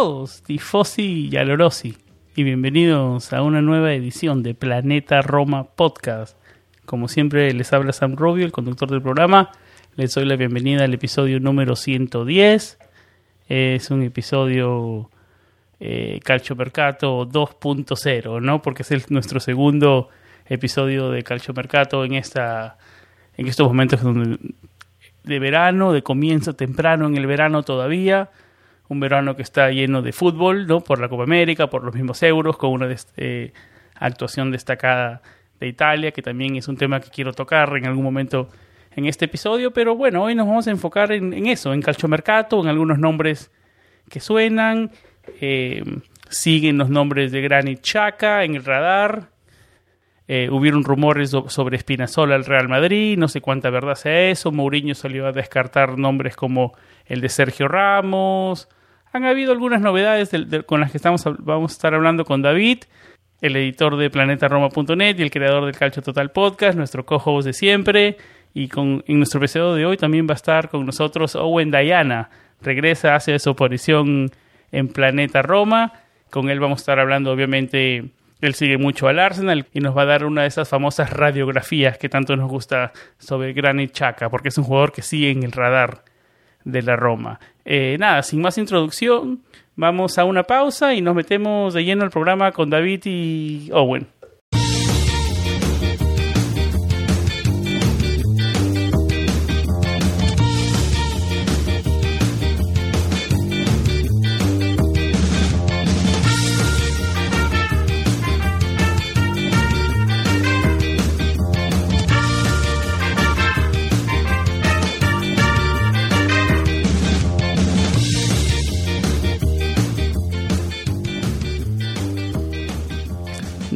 Todos, Tifosi y Alorosi, y bienvenidos a una nueva edición de Planeta Roma Podcast. Como siempre, les habla Sam Rubio, el conductor del programa. Les doy la bienvenida al episodio número 110. Es un episodio eh, Calcio Mercato 2.0, ¿no? Porque es nuestro segundo episodio de Calcio Mercato en, esta, en estos momentos de verano, de comienzo temprano en el verano todavía un verano que está lleno de fútbol, ¿no? Por la Copa América, por los mismos euros, con una eh, actuación destacada de Italia, que también es un tema que quiero tocar en algún momento en este episodio, pero bueno, hoy nos vamos a enfocar en, eso, en calciomercato, en algunos nombres que suenan, eh, siguen los nombres de Granit Xhaka en el radar, eh, hubieron rumores so- sobre Espinazola al Real Madrid, no sé cuánta verdad sea eso. Mourinho salió a descartar nombres como el de Sergio Ramos. Han habido algunas novedades con las que estamos, vamos a estar hablando con David, el editor de planetaroma.net y el creador del Calcio Total Podcast, nuestro co-host de siempre. Y con, en nuestro episodio de hoy también va a estar con nosotros Owen Diana. Regresa, hace su aparición en Planeta Roma. Con él vamos a estar hablando, obviamente, él sigue mucho al Arsenal y nos va a dar una de esas famosas radiografías que tanto nos gusta sobre Granit Xhaka, porque es un jugador que sigue en el radar de la Roma. Eh, nada, sin más introducción, vamos a una pausa y nos metemos de lleno al programa con David y Owen.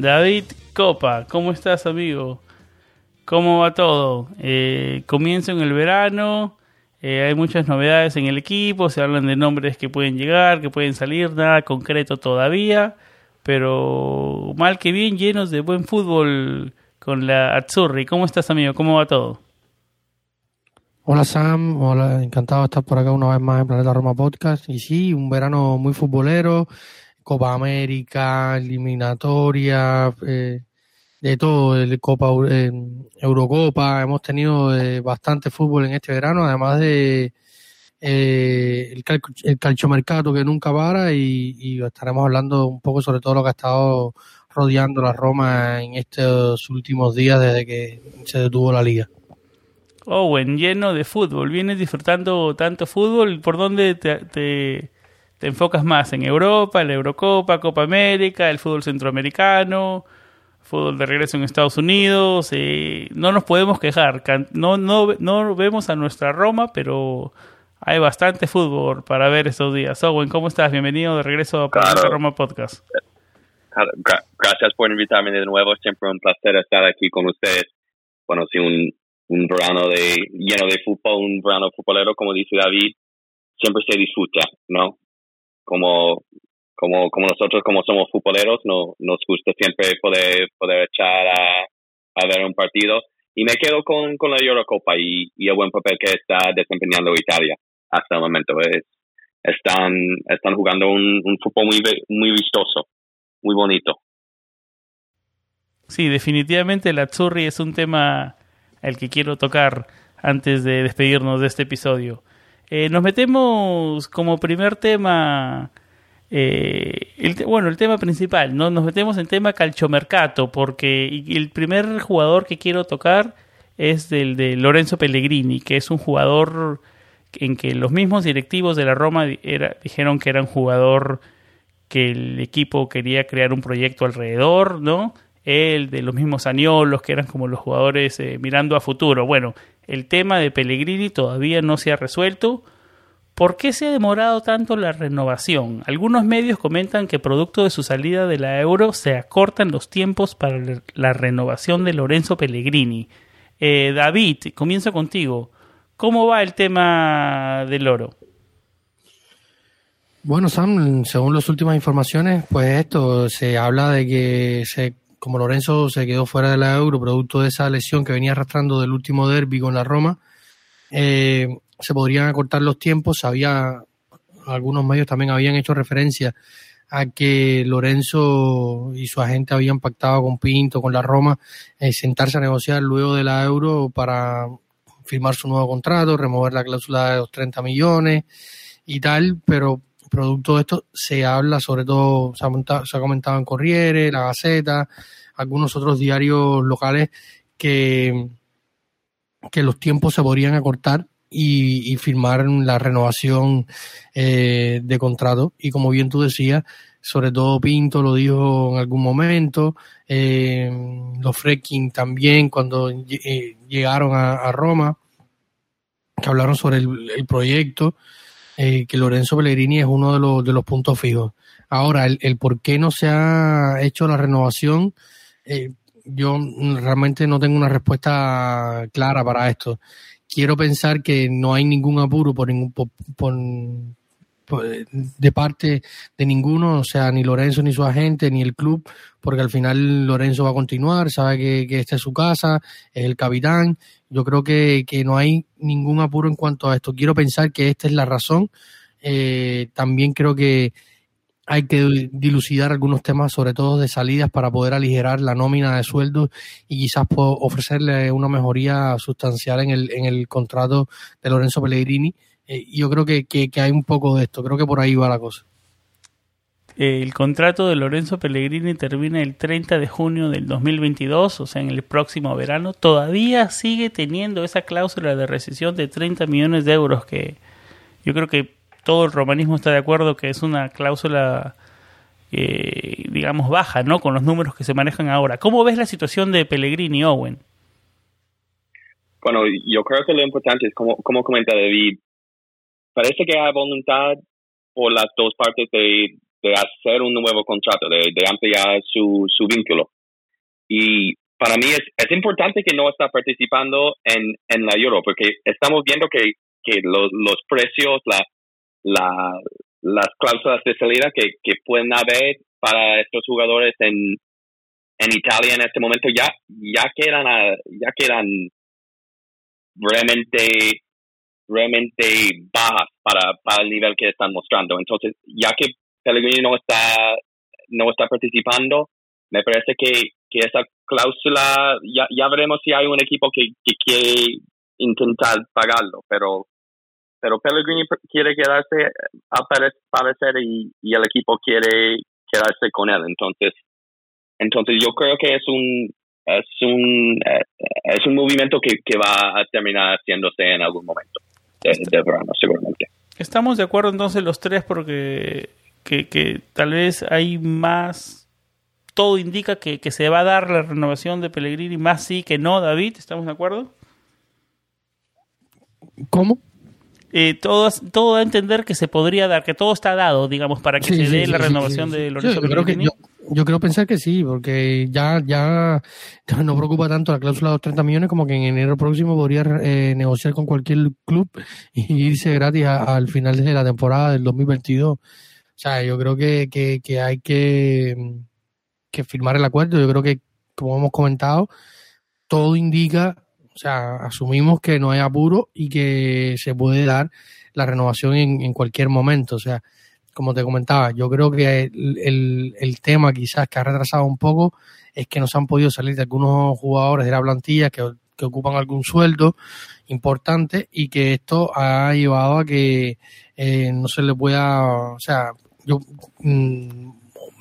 David Copa, ¿cómo estás, amigo? ¿Cómo va todo? Eh, comienzo en el verano, eh, hay muchas novedades en el equipo, se hablan de nombres que pueden llegar, que pueden salir, nada concreto todavía, pero mal que bien, llenos de buen fútbol con la Azzurri. ¿Cómo estás, amigo? ¿Cómo va todo? Hola Sam, hola, encantado de estar por acá una vez más en Planeta Roma Podcast. Y sí, un verano muy futbolero, Copa América, eliminatoria, eh, de todo, el Copa eh, Eurocopa. Hemos tenido eh, bastante fútbol en este verano, además de eh, el, cal- el calciomercato que nunca para y, y estaremos hablando un poco sobre todo lo que ha estado rodeando la Roma en estos últimos días desde que se detuvo la liga. Owen, lleno de fútbol. ¿Vienes disfrutando tanto fútbol? ¿Por dónde te, te, te enfocas más? ¿En Europa, la Eurocopa, Copa América, el fútbol centroamericano, fútbol de regreso en Estados Unidos? Eh, no nos podemos quejar. No, no, no vemos a nuestra Roma, pero hay bastante fútbol para ver estos días. Owen, ¿cómo estás? Bienvenido de regreso a Claro. Roma Podcast. Gra- Gracias por invitarme de nuevo. Siempre un placer estar aquí con ustedes. Bueno, sí, un, un verano de, lleno de fútbol, un verano futbolero, como dice David, siempre se disfruta, ¿no? Como, como, como nosotros, como somos futboleros, no, nos gusta siempre poder, poder echar a, ver un partido. Y me quedo con, con la Eurocopa y, y el buen papel que está desempeñando Italia hasta el momento. Es, están, están jugando un, fútbol muy, muy vistoso, muy bonito. Sí, definitivamente la Azzurri es un tema al que quiero tocar antes de despedirnos de este episodio. Eh, nos metemos como primer tema, eh, el bueno, el tema principal, ¿no? Nos metemos en tema calchomercato, porque el primer jugador que quiero tocar es el de Lorenzo Pellegrini, que es un jugador en que los mismos directivos de la Roma dijeron que era un jugador que el equipo quería crear un proyecto alrededor, ¿no? Él, de los mismos Añolos, que eran como los jugadores eh, mirando a futuro. Bueno, el tema de Pellegrini todavía no se ha resuelto. ¿Por qué se ha demorado tanto la renovación? Algunos medios comentan que producto de su salida de la euro se acortan los tiempos para la renovación de Lorenzo Pellegrini. Eh, David, comienzo contigo. ¿Cómo va el tema del oro? Bueno, Sam, según las últimas informaciones, pues esto se habla de que se, como Lorenzo se quedó fuera de la Euro producto de esa lesión que venía arrastrando del último derby con la Roma, eh, se podrían acortar los tiempos. Había algunos medios también habían hecho referencia a que Lorenzo y su agente habían pactado con Pinto, con la Roma, eh, sentarse a negociar luego de la Euro para firmar su nuevo contrato, remover la cláusula de los 30 millones y tal, pero producto de esto se habla, sobre todo se ha, comentado en Corriere, La Gaceta, algunos otros diarios locales que, que los tiempos se podrían acortar y, firmar la renovación eh, de contrato. Y como bien tú decías, sobre todo Pinto lo dijo en algún momento, eh, los Freaking también cuando eh, llegaron a, Roma, que hablaron sobre el, proyecto, eh, que Lorenzo Pellegrini es uno de los, de los puntos fijos. Ahora, el, el por qué no se ha hecho la renovación, yo realmente no tengo una respuesta clara para esto. Quiero pensar que no hay ningún apuro por, ningún, por pues, de parte de ninguno, o sea, ni Lorenzo ni su agente, ni el club, porque al final Lorenzo va a continuar, sabe que, que esta es su casa, es el capitán. Yo creo que, que, no hay ningún apuro en cuanto a esto. Quiero pensar que esta es la razón. Eh, también creo que hay que dilucidar algunos temas, sobre todo de salidas, para poder aligerar la nómina de sueldos y quizás ofrecerle una mejoría sustancial en el, en el contrato de Lorenzo Pellegrini eh, yo creo que, hay un poco de esto, creo que por ahí va la cosa. El contrato de Lorenzo Pellegrini termina el 30 de junio del 2022, o sea, en el próximo verano. Todavía sigue teniendo esa cláusula de rescisión de 30 millones de euros que yo creo que todo el romanismo está de acuerdo que es una cláusula, eh, digamos, baja, ¿no? Con los números que se manejan ahora. ¿Cómo ves la situación de Pellegrini, Owen? Bueno, yo creo que lo importante es, como, como comenta David, parece que hay voluntad por las dos partes de, hacer un nuevo contrato, de, ampliar su, su vínculo. Y para mí es, es importante que no está participando en, en la Euro, porque estamos viendo que, que los, los precios, la, la, las cláusulas de salida que, que pueden haber para estos jugadores en, en Italia en este momento ya, ya quedan, ya quedan realmente realmente bajas para, para el nivel que están mostrando. Entonces, ya que Pellegrini no está, no está participando, me parece que, que esa cláusula, ya, ya veremos si hay un equipo que, que quiere intentar pagarlo, pero pero Pellegrini quiere quedarse a parecer y, y el equipo quiere quedarse con él. Entonces, entonces yo creo que es un es un eh, es un movimiento que, que va a terminar haciéndose en algún momento de, verano, seguramente. Estamos de acuerdo entonces los tres porque que, tal vez hay más, todo indica que, se va a dar la renovación de Pellegrini, más sí que no, David, ¿estamos de acuerdo? ¿Cómo? Eh, todo, todo da a entender que se podría dar, que todo está dado, digamos, para que se dé la renovación de Lorenzo Pellegrini. Yo creo pensar que sí, porque ya, ya no preocupa tanto la cláusula de los 30 millones como que en enero próximo podría eh, negociar con cualquier club y irse gratis al final de la temporada del 2022. O sea, yo creo que, que, que hay que, que firmar el acuerdo. Yo creo que, como hemos comentado, todo indica, o sea, asumimos que no hay apuro y que se puede dar la renovación en, en cualquier momento. O sea, como te comentaba, yo creo que el, el, tema quizás que ha retrasado un poco es que nos han podido salir de algunos jugadores de la plantilla que, ocupan algún sueldo importante y que esto ha llevado a que eh, no se le pueda, o sea, yo, mm,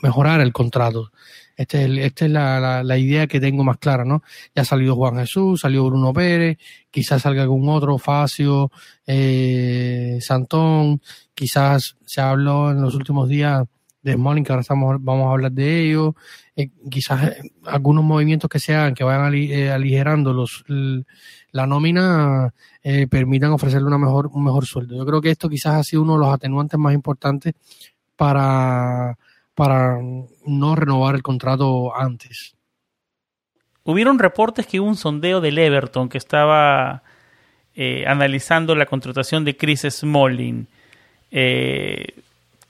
mejorar el contrato. Esta es, este es la, la, idea que tengo más clara, ¿no? Ya ha salido Juan Jesús, salió Bruno Pérez, quizás salga algún otro, Facio, eh, Santón, quizás se habló en los últimos días de Smalling, que ahora estamos, vamos a hablar de ello, eh, quizás eh, algunos movimientos que se hagan, que vayan eh, aligerando los, la nómina, permitan ofrecerle una mejor, un mejor sueldo. Yo creo que esto quizás ha sido uno de los atenuantes más importantes para, para no renovar el contrato antes. Hubieron reportes que hubo un sondeo del Everton que estaba analizando la contratación de Chris Smalling. Eh,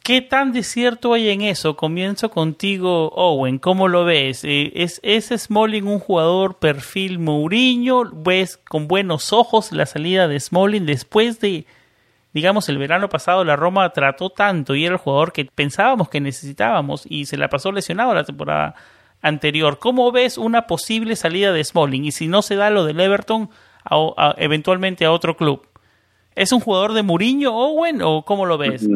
¿Qué tan de cierto hay en eso? Comienzo contigo, Owen. ¿Cómo lo ves? Eh, ¿Es, ¿Es Smalling un jugador perfil Mourinho? ¿Ves con buenos ojos la salida de Smalling después de, digamos, el verano pasado la Roma trató tanto y era el jugador que pensábamos que necesitábamos y se la pasó lesionado la temporada anterior? ¿Cómo ves una posible salida de Smalling? Y si no se da lo del Everton, eventualmente a otro club. ¿Es un jugador de Mourinho, Owen, o cómo lo ves?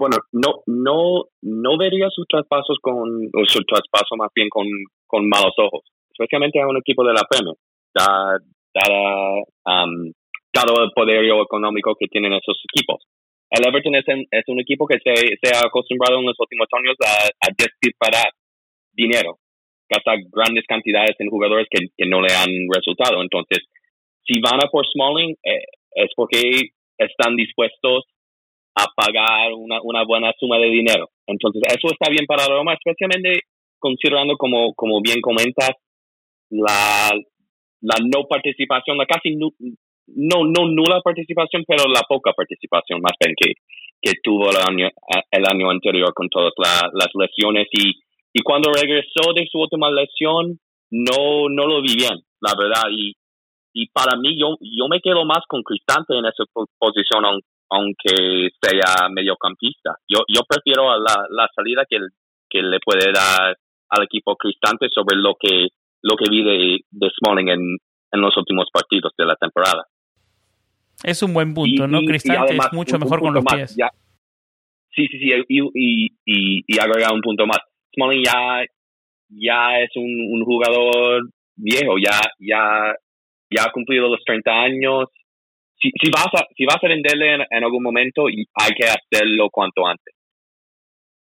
bueno, no, no, no vería sus traspasos con, o su traspaso más bien con, con malos ojos, especialmente a un equipo de la Premier, dada, um, dado el poder económico que tienen esos equipos. El Everton es, es un equipo que se, se, ha acostumbrado en los últimos años a, a despilfarrar dinero, gastar grandes cantidades en jugadores que, que, no le han resultado. Entonces, si van a por Smalling, eh, es porque están dispuestos a pagar una, una buena suma de dinero. Entonces, eso está bien para Roma, especialmente considerando, como, como bien comentas, la, la no participación, la casi no, no nula participación, pero la poca participación más bien que, que tuvo el año, el año anterior con todas las lesiones. Y, y cuando regresó de su última lesión, no, no lo vi bien, la verdad. Y, y para mí, yo, yo me quedo más con Cristante en esa posición, aunque sea mediocampista. Yo, yo prefiero la, la salida que, que le puede dar al equipo Cristante sobre lo que, lo que vi de, de Smalling en, en los últimos partidos de la temporada. Es un buen punto, ¿no? Cristante es mucho mejor con los pies. sí, sí, sí, y, y, y, agregar un punto más. Smalling ya, ya es un, un jugador viejo, ya, ya, ya ha cumplido los 30 años, si, si, vas a, si vas a venderle en, algún momento, hay que hacerlo cuanto antes.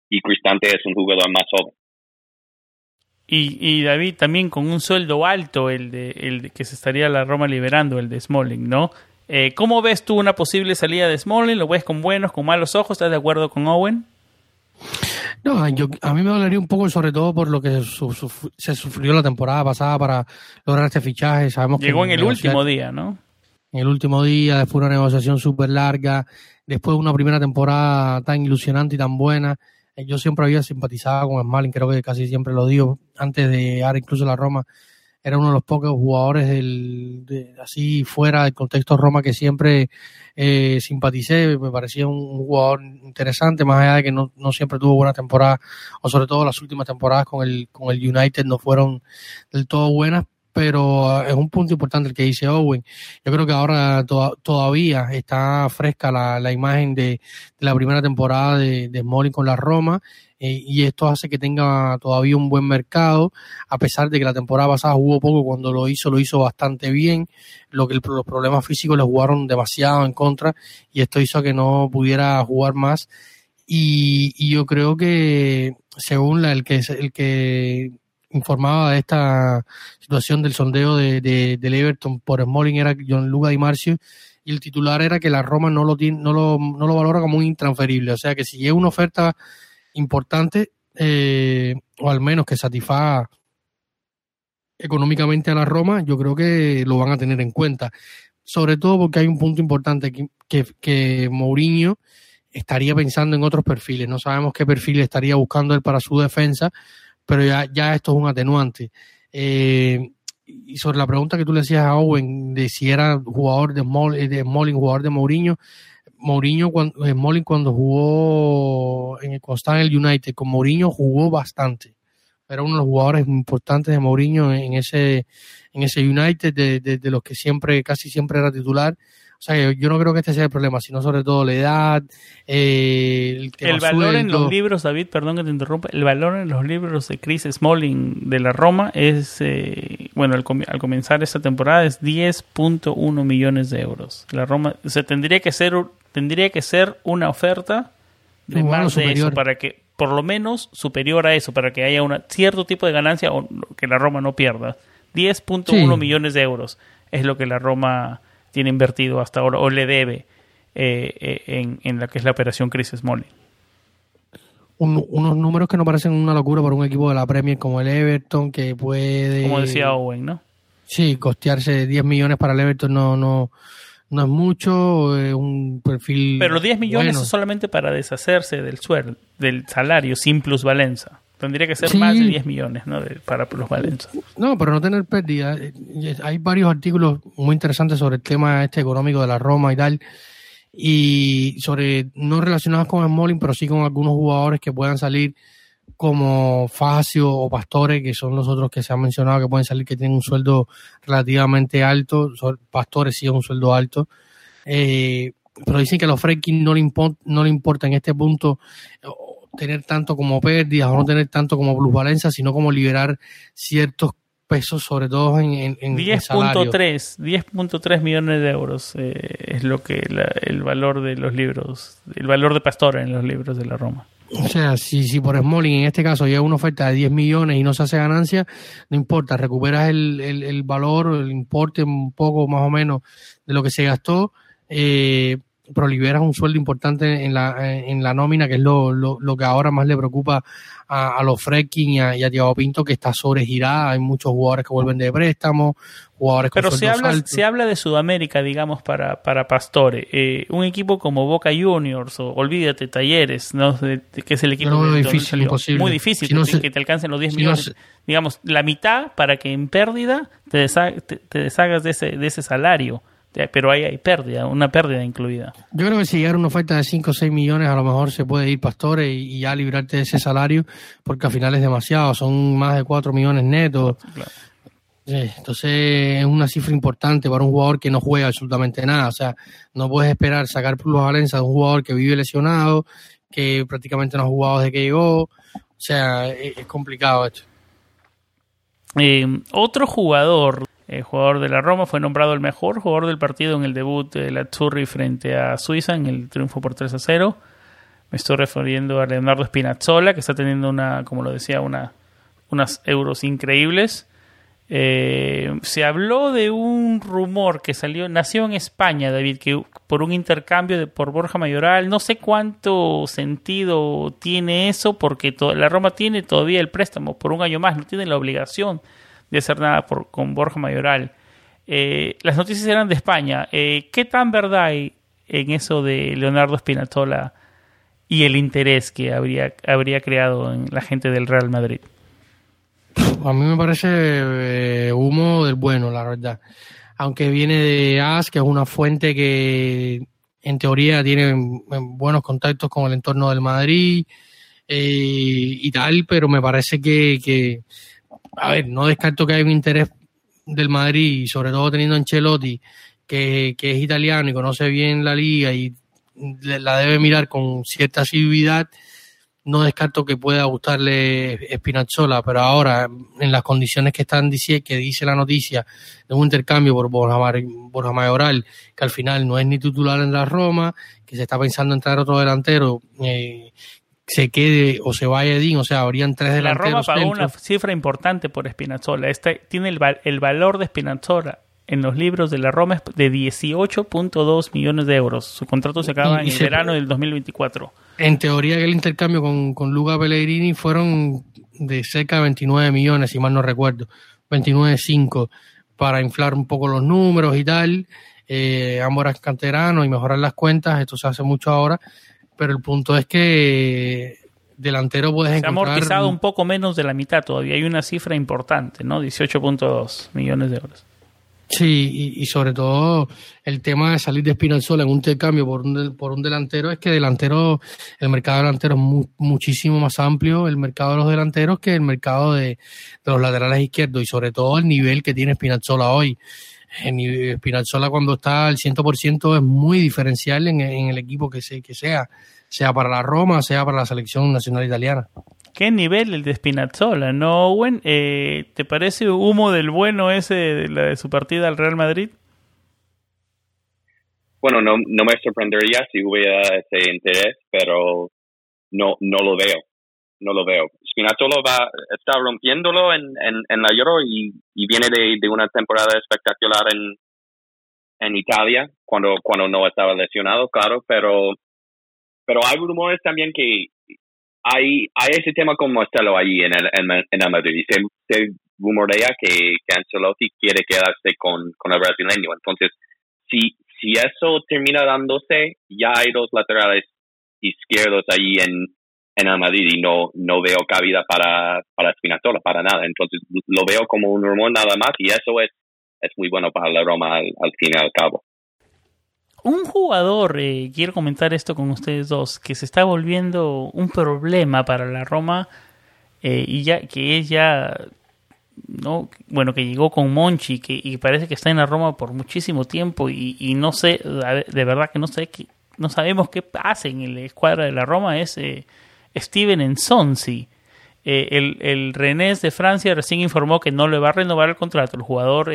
Y Cristante es un jugador más joven. Y, y David, también con un sueldo alto, el de, el que se estaría la Roma liberando, el de Smalling, ¿no? Eh, ¿Cómo ves tú una posible salida de Smalling? ¿Lo ves con buenos, con malos ojos? ¿Estás de acuerdo con Owen? No, yo, a mí me dolería un poco, sobre todo por lo que se sufrió la temporada pasada para lograr este fichaje. Sabemos Llegó en el último día, ¿no? en el último día, después una negociación súper larga, después de una primera temporada tan ilusionante y tan buena. Eh, yo siempre había simpatizado con Smalling, creo que casi siempre lo digo, antes de llegar incluso a la Roma, era uno de los pocos jugadores del, así fuera del contexto Roma que siempre eh, simpaticé, me parecía un jugador interesante, más allá de que no, no siempre tuvo buena temporada, o sobre todo las últimas temporadas con el, con el United no fueron del todo buenas, pero ah, es un punto importante el que dice Owen. Yo creo que ahora todavía está fresca la, la imagen de, la primera temporada de, de con la Roma eh, y esto hace que tenga todavía un buen mercado, a pesar de que la temporada pasada jugó poco, cuando lo hizo, lo hizo bastante bien, lo que los problemas físicos le jugaron demasiado en contra y esto hizo que no pudiera jugar más. Y, y yo creo que según la, el que el que informaba de esta situación del sondeo de, de, del Everton por Smalling era John Luca Di Marcio y el titular era que la Roma no lo, tiene, no lo, no lo valora como un intransferible. O sea que si llega una oferta importante, eh, o al menos que satisfaga económicamente a la Roma, yo creo que lo van a tener en cuenta. Sobre todo porque hay un punto importante que, que, que Mourinho estaría pensando en otros perfiles. No sabemos qué perfil estaría buscando él para su defensa, pero ya, ya esto es un atenuante. Eh, y sobre la pregunta que tú le hacías a Owen de si era jugador de, Small, de Smalling, jugador de Mourinho, Mourinho cuando, Smalling cuando jugó en el, el United con Mourinho jugó bastante. Era uno de los jugadores importantes de Mourinho en ese, en ese United, de, de, los que siempre, casi siempre era titular. O sea, yo, no creo que este sea el problema, sino sobre todo la edad, eh, el, el valor en los libros, David, perdón que te interrumpa, el valor en los libros de Chris Smalling de la Roma es, eh, bueno, al, comenzar esta temporada es 10.1 millones de euros. La Roma, o sea, tendría que ser, tendría que ser una oferta de más de eso para que, por lo menos superior a eso, para que haya un cierto tipo de ganancia o que la Roma no pierda. 10.1 millones de euros es lo que la Roma tiene invertido hasta ahora o le debe eh, eh, en, en la que es la operación Chris Smalling. unos números que no parecen una locura para un equipo de la Premier como el Everton, que puede... Como decía Owen, ¿no? Sí, costearse 10 millones para el Everton no, no, no es mucho, es un perfil... Pero los 10 millones es solamente para deshacerse del sueldo, del salario sin plusvalenza. Tendría que ser más de 10 millones ¿no? de, para plusvalenza. No, pero no tener pérdida. Hay varios artículos muy interesantes sobre el tema este económico de la Roma y tal, y sobre, no relacionados con Smalling, pero sí con algunos jugadores que puedan salir como Facio o Pastore, que son los otros que se han mencionado que pueden salir que tienen un sueldo relativamente alto. Pastore sí es un sueldo alto. Eh, pero dicen que a los Fredkin no le, no le importa en este punto tener tanto como pérdidas o no tener tanto como plusvalencia, sino como liberar ciertos pesos, sobre todo en, en, 10.3 10.3 millones de euros eh, es lo que el valor de los libros, el valor de Pastora en los libros de la Roma. O sea, si, si por Smalling en este caso llega una oferta de 10 millones y no se hace ganancia, no importa, recuperas el, el, el valor, el importe un poco más o menos de lo que se gastó. Eh, pero liberas un sueldo importante en la, en la nómina, que es lo, lo, que ahora más le preocupa a, los Fredkin y a, y Thiago Pinto, que está sobregirada. Hay muchos jugadores que vuelven de préstamo, jugadores Pero se habla, se habla de Sudamérica, digamos, para, para Pastore. Eh, un equipo como Boca Juniors, o olvídate, Talleres, ¿no? que es el equipo muy difícil, imposible. muy difícil que, te alcancen los 10 millones. digamos, la mitad para que en pérdida te, te deshagas de ese, de ese salario pero ahí hay pérdida, una pérdida incluida. Yo creo que si llegara una oferta de 5 o 6 millones, a lo mejor se puede ir Pastores y, ya librarte de ese salario, porque al final es demasiado, son más de 4 millones netos. entonces es una cifra importante para un jugador que no juega absolutamente nada. O sea, no puedes esperar sacar por los Valencia de un jugador que vive lesionado, que prácticamente no ha jugado desde que llegó. O sea, es, complicado esto. Eh, otro jugador el jugador de la Roma, fue nombrado el mejor jugador del partido en el debut de la Azzurri frente a Suiza en el triunfo por 3 a 0. Me estoy refiriendo a Leonardo Spinazzola, que está teniendo una, como lo decía, una, unas euros increíbles. Eh, se habló de un rumor que salió, nació en España, David, que por un intercambio de, por Borja Mayoral, no sé cuánto sentido tiene eso, porque la Roma tiene todavía el préstamo por un año más, no tiene la obligación de hacer nada por, con Borja Mayoral. Eh, las noticias eran de España. Eh, ¿Qué tan verdad hay en eso de Leonardo Spinazzola y el interés que habría, habría creado en la gente del Real Madrid? A mí me parece eh, humo del bueno, la verdad. Aunque viene de AS, que es una fuente que en teoría tiene buenos contactos con el entorno del Madrid y tal, pero me parece que a ver, no descarto que hay un interés del Madrid, sobre todo teniendo Ancelotti, que, que es italiano y conoce bien la liga y la debe mirar con cierta asiduidad, no descarto que pueda gustarle Spinazzola, pero ahora, en las condiciones que están que dice la noticia, de un intercambio por Borja, Mayoral, que al final no es ni titular en la Roma, que se está pensando en traer otro delantero, eh, se quede o se vaya Edín, o sea, habrían tres delanteros. La Roma pagó una cifra importante por Spinazzola. Este tiene el, el valor de Spinazzola en los libros de la Roma es de 18.2 millones de euros. Su contrato se acaba en el verano del 2024. En teoría el intercambio con, con Luca Pellegrini fueron de cerca de 29 millones, si mal no recuerdo. 29.5 para inflar un poco los números y tal. Eh, ambos eran canteranos y mejorar las cuentas. Esto se hace mucho ahora pero el punto es que delantero puedes Se ha amortizado un poco menos de la mitad todavía. Hay una cifra importante, ¿no? 18.2 millones de euros. Sí, y, sobre todo el tema de salir de Espinalzola en un intercambio por un, por un delantero es que delantero, el mercado delantero es muchísimo más amplio, el mercado de los delanteros, que el mercado de, los laterales izquierdos y sobre todo el nivel que tiene Spinazzola hoy. Spinazzola cuando está al 100% es muy diferencial en, en el equipo que, se, que sea, sea para la Roma, sea para la selección nacional italiana. ¿Qué nivel el de Spinazzola, no, Owen? Eh, ¿Te parece humo del bueno ese de, la de su partida al Real Madrid? Bueno, no, no me sorprendería si hubiera ese interés, pero no, no lo veo. No lo veo. Spinazzola va, está rompiéndolo en, en, la Euro y, viene de, de, una temporada espectacular en, en Italia, cuando, cuando no estaba lesionado, claro, pero, pero hay rumores también que hay, hay ese tema con Marcelo ahí en el, en, el Madrid. Se, se rumorea que, que Ancelotti quiere quedarse con, con el brasileño. Entonces, si, si eso termina dándose, ya hay dos laterales izquierdos ahí en, en el Madrid y no, no veo cabida para, para para nada. Entonces, lo veo como un rumor nada más y eso es, es muy bueno para la Roma al, al fin y al cabo un jugador, eh, quiero comentar esto con ustedes dos, que se está volviendo un problema para la Roma eh, y ya que es ya no bueno que llegó con Monchi que y parece que está en la Roma por muchísimo tiempo y, no sé de verdad que no sé que no sabemos qué pasa en el escuadra de la Roma es eh, Steven Ensonsi el, el Renés de Francia recién informó que no le va a renovar el contrato el jugador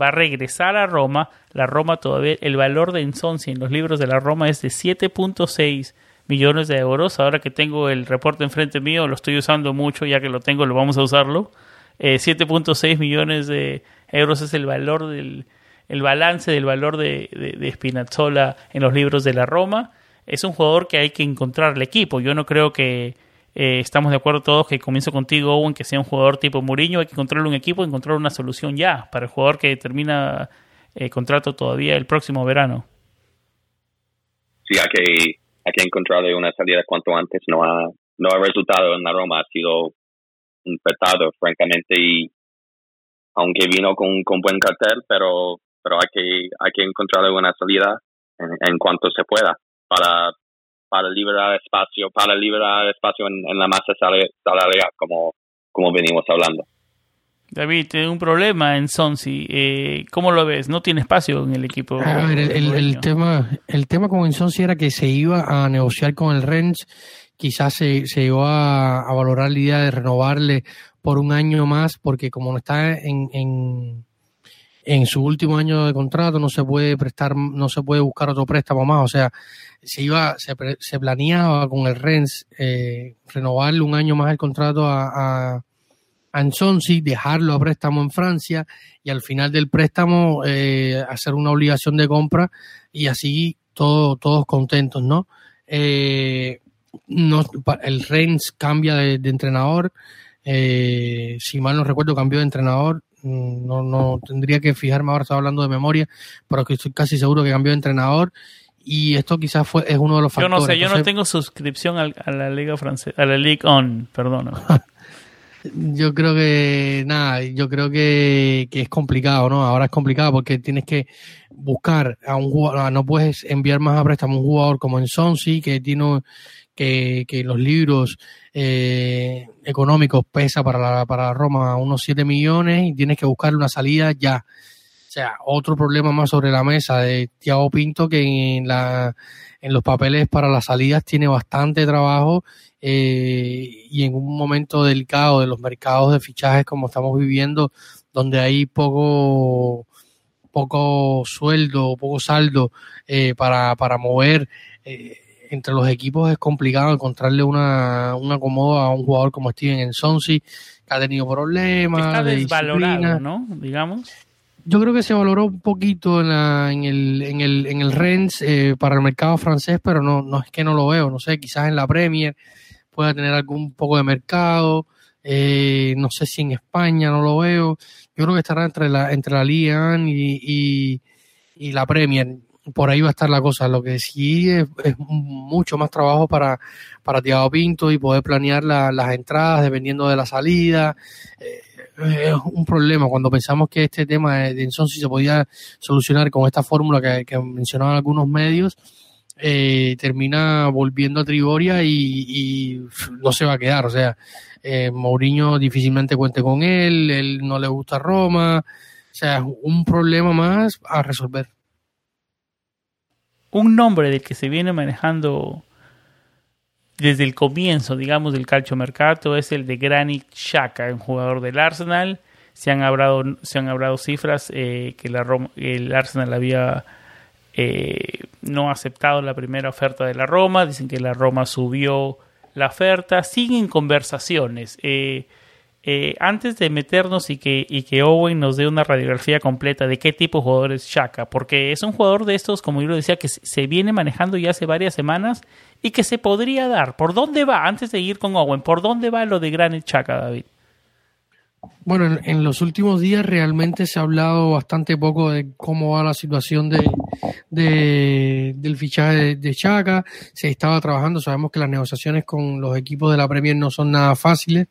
va a regresar a Roma. La Roma todavía, el valor de Insonsi en los libros de la Roma es de 7.6 millones de euros. Ahora que tengo el reporte enfrente mío, lo estoy usando mucho, ya que lo tengo, lo vamos a usarlo. 7.6 eh, millones de euros es el valor del el balance del valor de, de, de Spinazzola en los libros de la Roma. Es un jugador que hay que encontrar el equipo. Yo no creo que eh, estamos de acuerdo todos que comienzo contigo, Owen, que sea un jugador tipo Mourinho, hay que encontrar un equipo, encontrar una solución ya para el jugador que termina el eh, contrato todavía el próximo verano. Sí, hay que, hay que encontrarle una salida cuanto antes. No ha, no ha resultado en la Roma, ha sido un petado, francamente, y aunque vino con, con buen cartel, pero, pero hay, que, hay que encontrarle una salida en cuanto se pueda para, para liberar espacio, para liberar espacio en, la masa salarial, como, como venimos hablando. David, tiene un problema en Sonsi. Eh, ¿Cómo lo ves? ¿No tiene espacio en el equipo? el, tema, el tema con Sonsi era que se iba a negociar con el Rennes. Quizás se, se iba a, valorar la idea de renovarle por un año más, porque como no está en, en, en su último año de contrato, no se puede prestar, no se puede buscar otro préstamo más. O sea, se iba, se, se planeaba con el Rennes eh, renovarle un año más el contrato a, a, dejarlo a préstamo en Francia y al final del préstamo eh, hacer una obligación de compra y así todo, todos contentos, ¿no? Eh, no el Rennes cambia de, entrenador, eh, si mal no recuerdo cambió de entrenador, no, no tendría que fijarme ahora, estaba hablando de memoria, pero estoy casi seguro que cambió de entrenador y esto quizás fue es uno de los factores. Yo no sé, yo no tengo suscripción a la liga francesa, a la Ligue On, perdón. yo creo que nada, yo creo que, que, es complicado, ¿no? Ahora es complicado porque tienes que buscar a un jugador, no puedes enviar más a préstamo a un jugador como en Sonsi que tiene que, los libros eh, económicos pesa para para Roma unos 7 millones y tienes que buscarle una salida ya. O sea, otro problema más sobre la mesa de Thiago Pinto que en, la, en los papeles para las salidas tiene bastante trabajo eh, y en un momento delicado de los mercados de fichajes como estamos viviendo, donde hay poco poco sueldo, poco saldo eh, para, para mover eh, entre los equipos es complicado encontrarle una, un acomodo a un jugador como Steven Ensonsi, que ha tenido problemas. Está desvalorado, ¿no? Digamos yo creo que se valoró un poquito en, la, en el, en el, en el Rennes eh, para el mercado francés, pero no, no es que no lo veo. No sé, quizás en la Premier pueda tener algún poco de mercado. Eh, no sé si en España no lo veo. Yo creo que estará entre la, entre la Liga y, y, la Premier. Por ahí va a estar la cosa. Lo que sí es, mucho más trabajo para, para Thiago Pinto y poder planear las entradas dependiendo de la salida. Eh, es un problema cuando pensamos que este tema de Ensonsi se podía solucionar con esta fórmula que, que mencionaban algunos medios. Eh, termina volviendo a Trigoria y, no se va a quedar. O sea, eh, Mourinho difícilmente cuente con él, él no le gusta Roma. O sea, un problema más a resolver. Un nombre del que se viene manejando desde el comienzo, digamos, del calcio mercato es el de Granit Xhaka, un jugador del Arsenal. Se han hablado, se han hablado cifras eh, que la el Arsenal había eh, no aceptado la primera oferta de la Roma. Dicen que la Roma subió la oferta. Siguen conversaciones. Eh, eh, antes de meternos y que, y que Owen nos dé una radiografía completa de qué tipo de jugador es Shaka, porque es un jugador de estos, como yo lo decía, que se viene manejando ya hace varias semanas y que se podría dar. ¿Por dónde va? Antes de ir con Owen, ¿por dónde va lo de Granit Shaka, David? Bueno, en, los últimos días realmente se ha hablado bastante poco de cómo va la situación de, del fichaje de, Chaca. Se estaba trabajando, sabemos que las negociaciones con los equipos de la Premier no son nada fáciles.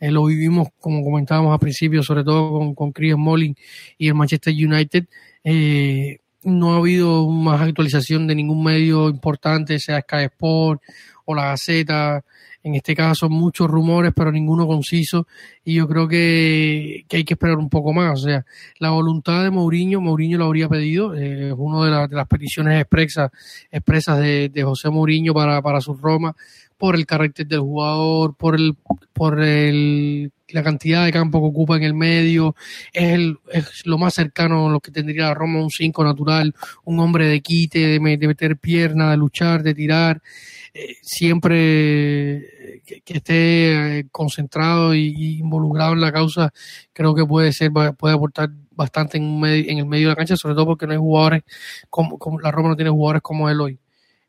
Eh, lo vivimos, como comentábamos al principio, sobre todo con, con Chris Molling y el Manchester United. Eh, no ha habido más actualización de ningún medio importante, sea Sky Sport o la Gaceta en este caso muchos rumores, pero ninguno conciso, y yo creo que, hay que esperar un poco más. O sea, la voluntad de Mourinho, Mourinho lo habría pedido, eh, es una de, las peticiones expresas, expresas de, José Mourinho para, para su Roma, por el carácter del jugador, por el, por el, la cantidad de campo que ocupa en el medio, es, el, es lo más cercano a lo que tendría la Roma, un 5 natural, un hombre de quite, de, meter pierna, de luchar, de tirar, eh, siempre que, esté eh, concentrado y, involucrado en la causa, creo que puede ser, puede aportar bastante en, en el medio de la cancha, sobre todo porque no hay jugadores como la Roma no tiene jugadores como él hoy.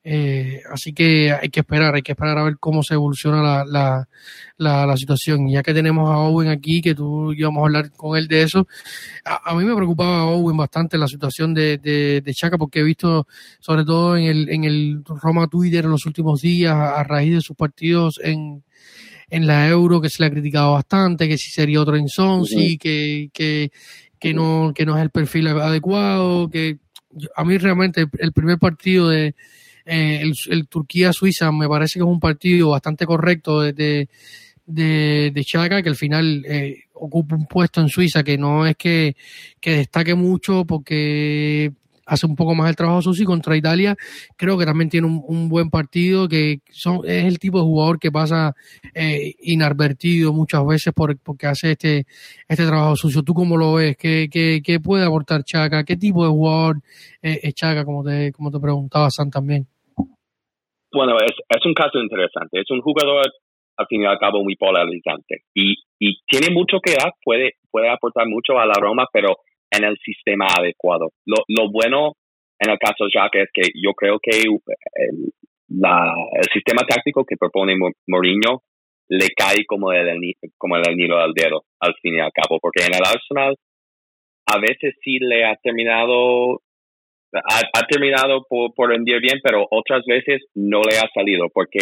Eh, así que hay que esperar, hay que esperar a ver cómo se evoluciona la, la, la, la situación. Ya que tenemos a Owen aquí, que tú íbamos a hablar con él de eso, a, mí me preocupaba Owen bastante la situación de, de, de, Chaca, porque he visto, sobre todo en el, en el Roma Twitter en los últimos días, a, raíz de sus partidos en, en la Euro, que se le ha criticado bastante, que si sería otro Insonsi, que, que, que, no, que no es el perfil adecuado, que a mí realmente el primer partido de eh, el, Turquía-Suiza me parece que es un partido bastante correcto de, de, de Chaca, que al final eh, ocupa un puesto en Suiza que no es que, destaque mucho porque hace un poco más el trabajo sucio contra Italia creo que también tiene un, buen partido que son, es el tipo de jugador que pasa eh, inadvertido muchas veces por, porque hace este este trabajo sucio. ¿Tú cómo lo ves? ¿Qué, qué, qué puede aportar Chaca? ¿Qué tipo de jugador es Chaca? Como te, como te preguntaba San también. Bueno, es, es un caso interesante. Es un jugador, al fin y al cabo, muy polarizante. Y, y tiene mucho que dar, puede, puede aportar mucho a la Roma, pero en el sistema adecuado. Lo, lo bueno en el caso de Jacques es que yo creo que el, la, el sistema táctico que propone Mourinho le cae como el, como el anillo al dedo, al fin y al cabo, porque en el Arsenal a veces sí le ha terminado ha, terminado por, por rendir bien, pero otras veces no le ha salido porque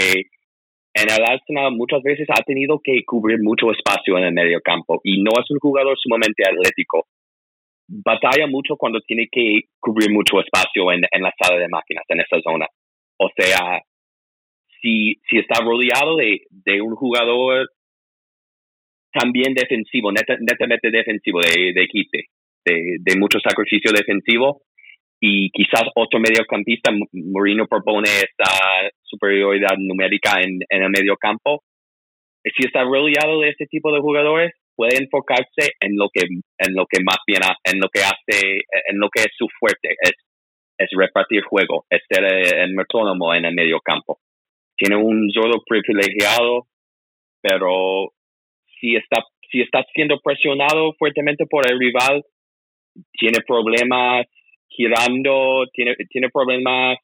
en el Arsenal muchas veces ha tenido que cubrir mucho espacio en el medio campo y no es un jugador sumamente atlético. Batalla mucho cuando tiene que cubrir mucho espacio en, en la sala de máquinas, en esa zona. O sea, si, si está rodeado de, de un jugador también defensivo, netamente defensivo, de, de quite, de, de mucho sacrificio defensivo, y quizás otro mediocampista, Morino propone esta superioridad numérica en, en el mediocampo. Si está rodeado de este tipo de jugadores, puede enfocarse en lo que, en lo que más bien, en lo que hace, en lo que es su fuerte, es, es repartir juego, es ser el metrónomo en el mediocampo. Tiene un solo privilegiado, pero si está, si está siendo presionado fuertemente por el rival, tiene problemas girando, tiene, tiene problemas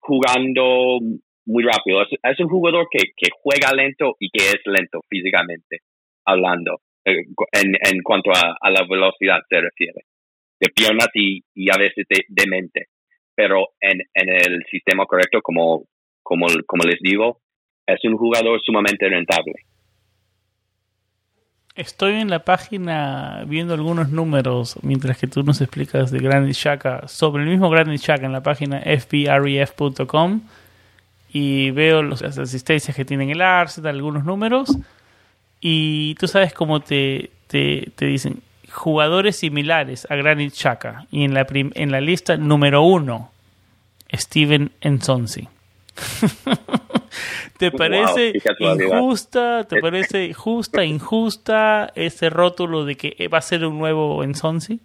jugando muy rápido. Es, un jugador que, que, juega lento y que es lento físicamente, hablando, eh, en, en cuanto a, a, la velocidad se refiere, de piernas y, y a veces de, mente. Pero en, en el sistema correcto, como, como, como les digo, es un jugador sumamente rentable. Estoy en la página viendo algunos números mientras que tú nos explicas de Granit Xhaka sobre el mismo Granit Xhaka en la página fbref.com y veo las asistencias que tiene el Arsenal, algunos números y tú sabes cómo te, te, te dicen jugadores similares a Granit Xhaka y en la, en la lista número uno Steven Ensonsi. ¿Te parece injusta? ¿Te parece justa, injusta ese rótulo de que va a ser un nuevo Ensonsi?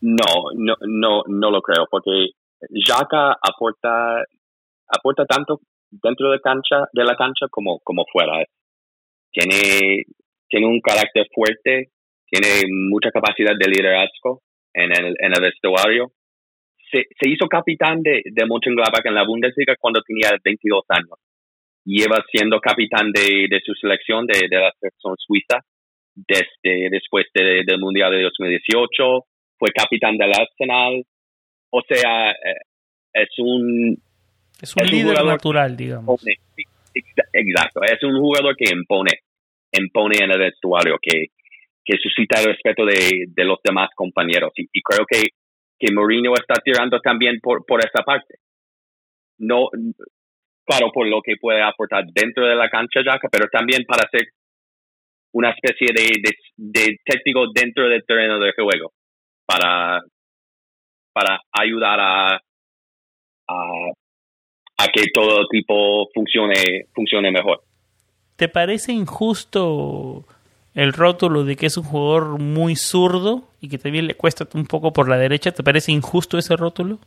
No, no, no, no lo creo, porque Jaka aporta, aporta tanto dentro de cancha, de la cancha como, como fuera. Tiene, tiene un carácter fuerte, tiene mucha capacidad de liderazgo en el, en el vestuario se, hizo capitán de, de Mönchengladbach en la Bundesliga cuando tenía 22 años. Lleva siendo capitán de, su selección, de, la selección suiza, desde después del Mundial de 2018. Fue capitán del Arsenal. O sea, eh, es un... Es un líder natural, digamos. Exacto. Es un jugador que impone, impone en el vestuario, que, que suscita el respeto de, los demás compañeros. y creo que que Mourinho está tirando también por, por esa parte. No, claro, por lo que puede aportar dentro de la cancha, Jaca, pero también para ser una especie de, de, técnico dentro del terreno de juego, para, para ayudar a, a, que todo tipo funcione, funcione mejor. ¿Te parece injusto el rótulo de que es un jugador muy zurdo y que también le cuesta un poco por la derecha. ¿Te parece injusto ese rótulo?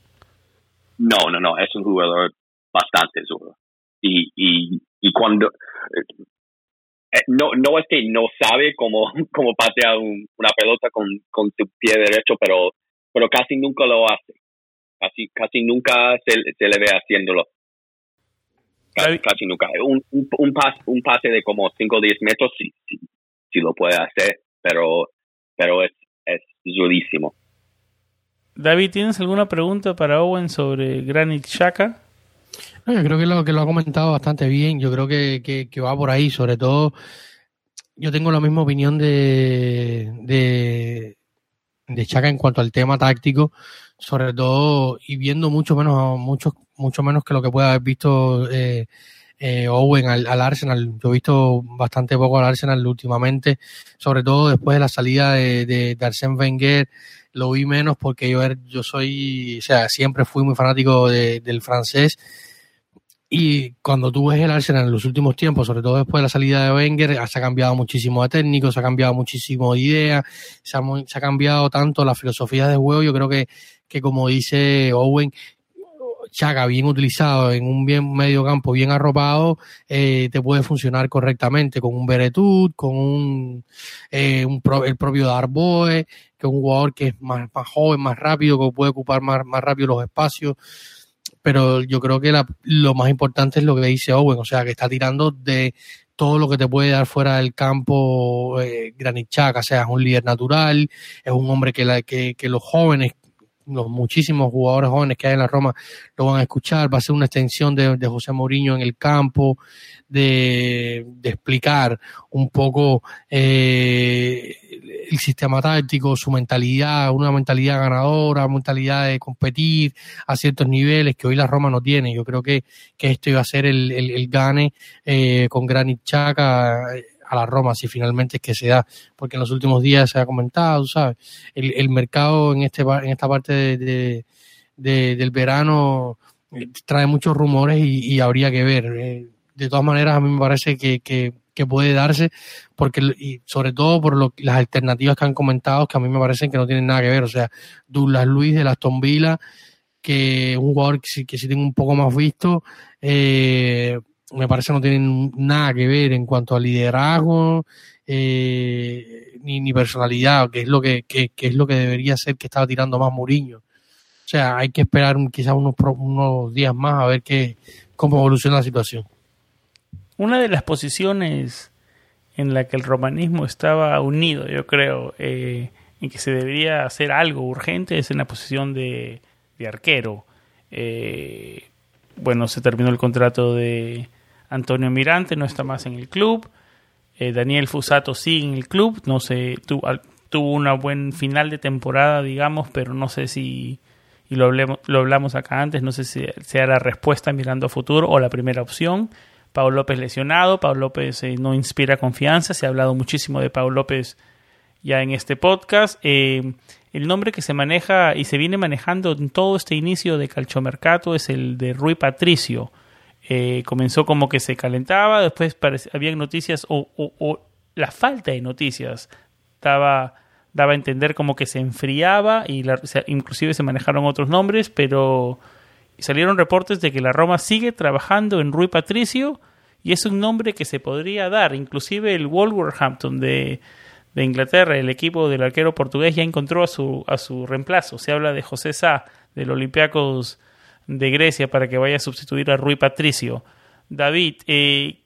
No, no, no, es un jugador bastante zurdo. Y, y, y cuando... Eh, eh, no, no es que no sabe cómo, cómo patear una pelota con, con su pie derecho, pero, pero casi nunca lo hace. Casi, casi nunca se, se le ve haciéndolo. Casi, nunca. Un, un, un, un pase de como 5 o 10 metros sí, sí, si lo puede hacer, pero, pero es, es durísimo. David, ¿tienes alguna pregunta para Owen sobre Granit Xhaka? No, yo creo que lo, que lo ha comentado bastante bien. Yo creo que, que, va por ahí. Sobre todo, yo tengo la misma opinión de, de, de Chaka en cuanto al tema táctico. Sobre todo, y viendo mucho menos, mucho, mucho menos que lo que pueda haber visto eh, eh, Owen al, Arsenal. Yo he visto bastante poco al Arsenal últimamente, sobre todo después de la salida de, de, Arsène Wenger. Lo vi menos porque yo, er, yo soy, o sea, siempre fui muy fanático del francés. Y cuando tú ves el Arsenal en los últimos tiempos, sobre todo después de la salida de Wenger, se ha cambiado muchísimo de técnico, se ha cambiado muchísimo de idea, se ha, se ha cambiado tanto la filosofía de juego. Yo creo que, que como dice Owen, Chaga bien utilizado en un bien medio campo bien arropado, eh, te puede funcionar correctamente con un Beretut, con un, eh, un el propio Darboe, que es un jugador que es más, más joven, más rápido, que puede ocupar más, más rápido los espacios. Pero yo creo que la, lo más importante es lo que dice Owen, o sea, que está tirando de todo lo que te puede dar fuera del campo eh, Granit Xhaka, o sea, es un líder natural, es un hombre que, la, que, que los jóvenes los muchísimos jugadores jóvenes que hay en la Roma lo van a escuchar, va a ser una extensión de, José Mourinho en el campo, de, explicar un poco eh, el sistema táctico, su mentalidad, una mentalidad ganadora, mentalidad de competir a ciertos niveles que hoy la Roma no tiene. Yo creo que, que esto iba a ser el, el, gane eh, con Granit Xhaka a la Roma si finalmente es que se da, porque en los últimos días se ha comentado, ¿sabes? El, el mercado en este en esta parte de, del verano eh, trae muchos rumores y, habría que ver. Eh, de todas maneras, a mí me parece que, que, puede darse, porque y sobre todo por lo, las alternativas que han comentado, que a mí me parecen que no tienen nada que ver. O sea, Douglas Luis de las Villa, que un jugador que sí, que sí tengo un poco más visto, eh, me parece no tienen nada que ver en cuanto a liderazgo eh, ni, ni, personalidad, que es lo que, que, es lo que debería ser que estaba tirando más Mourinho. O sea, hay que esperar quizás unos, unos días más a ver qué, cómo evoluciona la situación. Una de las posiciones en la que el romanismo estaba unido, yo creo, eh, en que se debería hacer algo urgente es en la posición de, de arquero. Eh, bueno, se terminó el contrato de Antonio Mirante no está más en el club. Eh, Daniel Fusato sigue en el club, no sé, tuvo, tuvo una buen final de temporada, digamos, pero no sé si, y lo, lo hablamos acá antes, no sé si sea la respuesta mirando a futuro o la primera opción. Pau López lesionado, Pau López eh, no inspira confianza, se ha hablado muchísimo de Pau López ya en este podcast. Eh, el nombre que se maneja y se viene manejando en todo este inicio de calchomercato es el de Rui Patricio. Eh, comenzó como que se calentaba, después había noticias o, la falta de noticias daba, daba a entender como que se enfriaba y inclusive se manejaron otros nombres, pero salieron reportes de que la Roma sigue trabajando en Rui Patricio y es un nombre que se podría dar, inclusive el Wolverhampton de, de Inglaterra, el equipo del arquero portugués ya encontró a su, a su reemplazo. Se habla de José Sá, del Olympiacos de Grecia, para que vaya a sustituir a Rui Patricio. David, eh,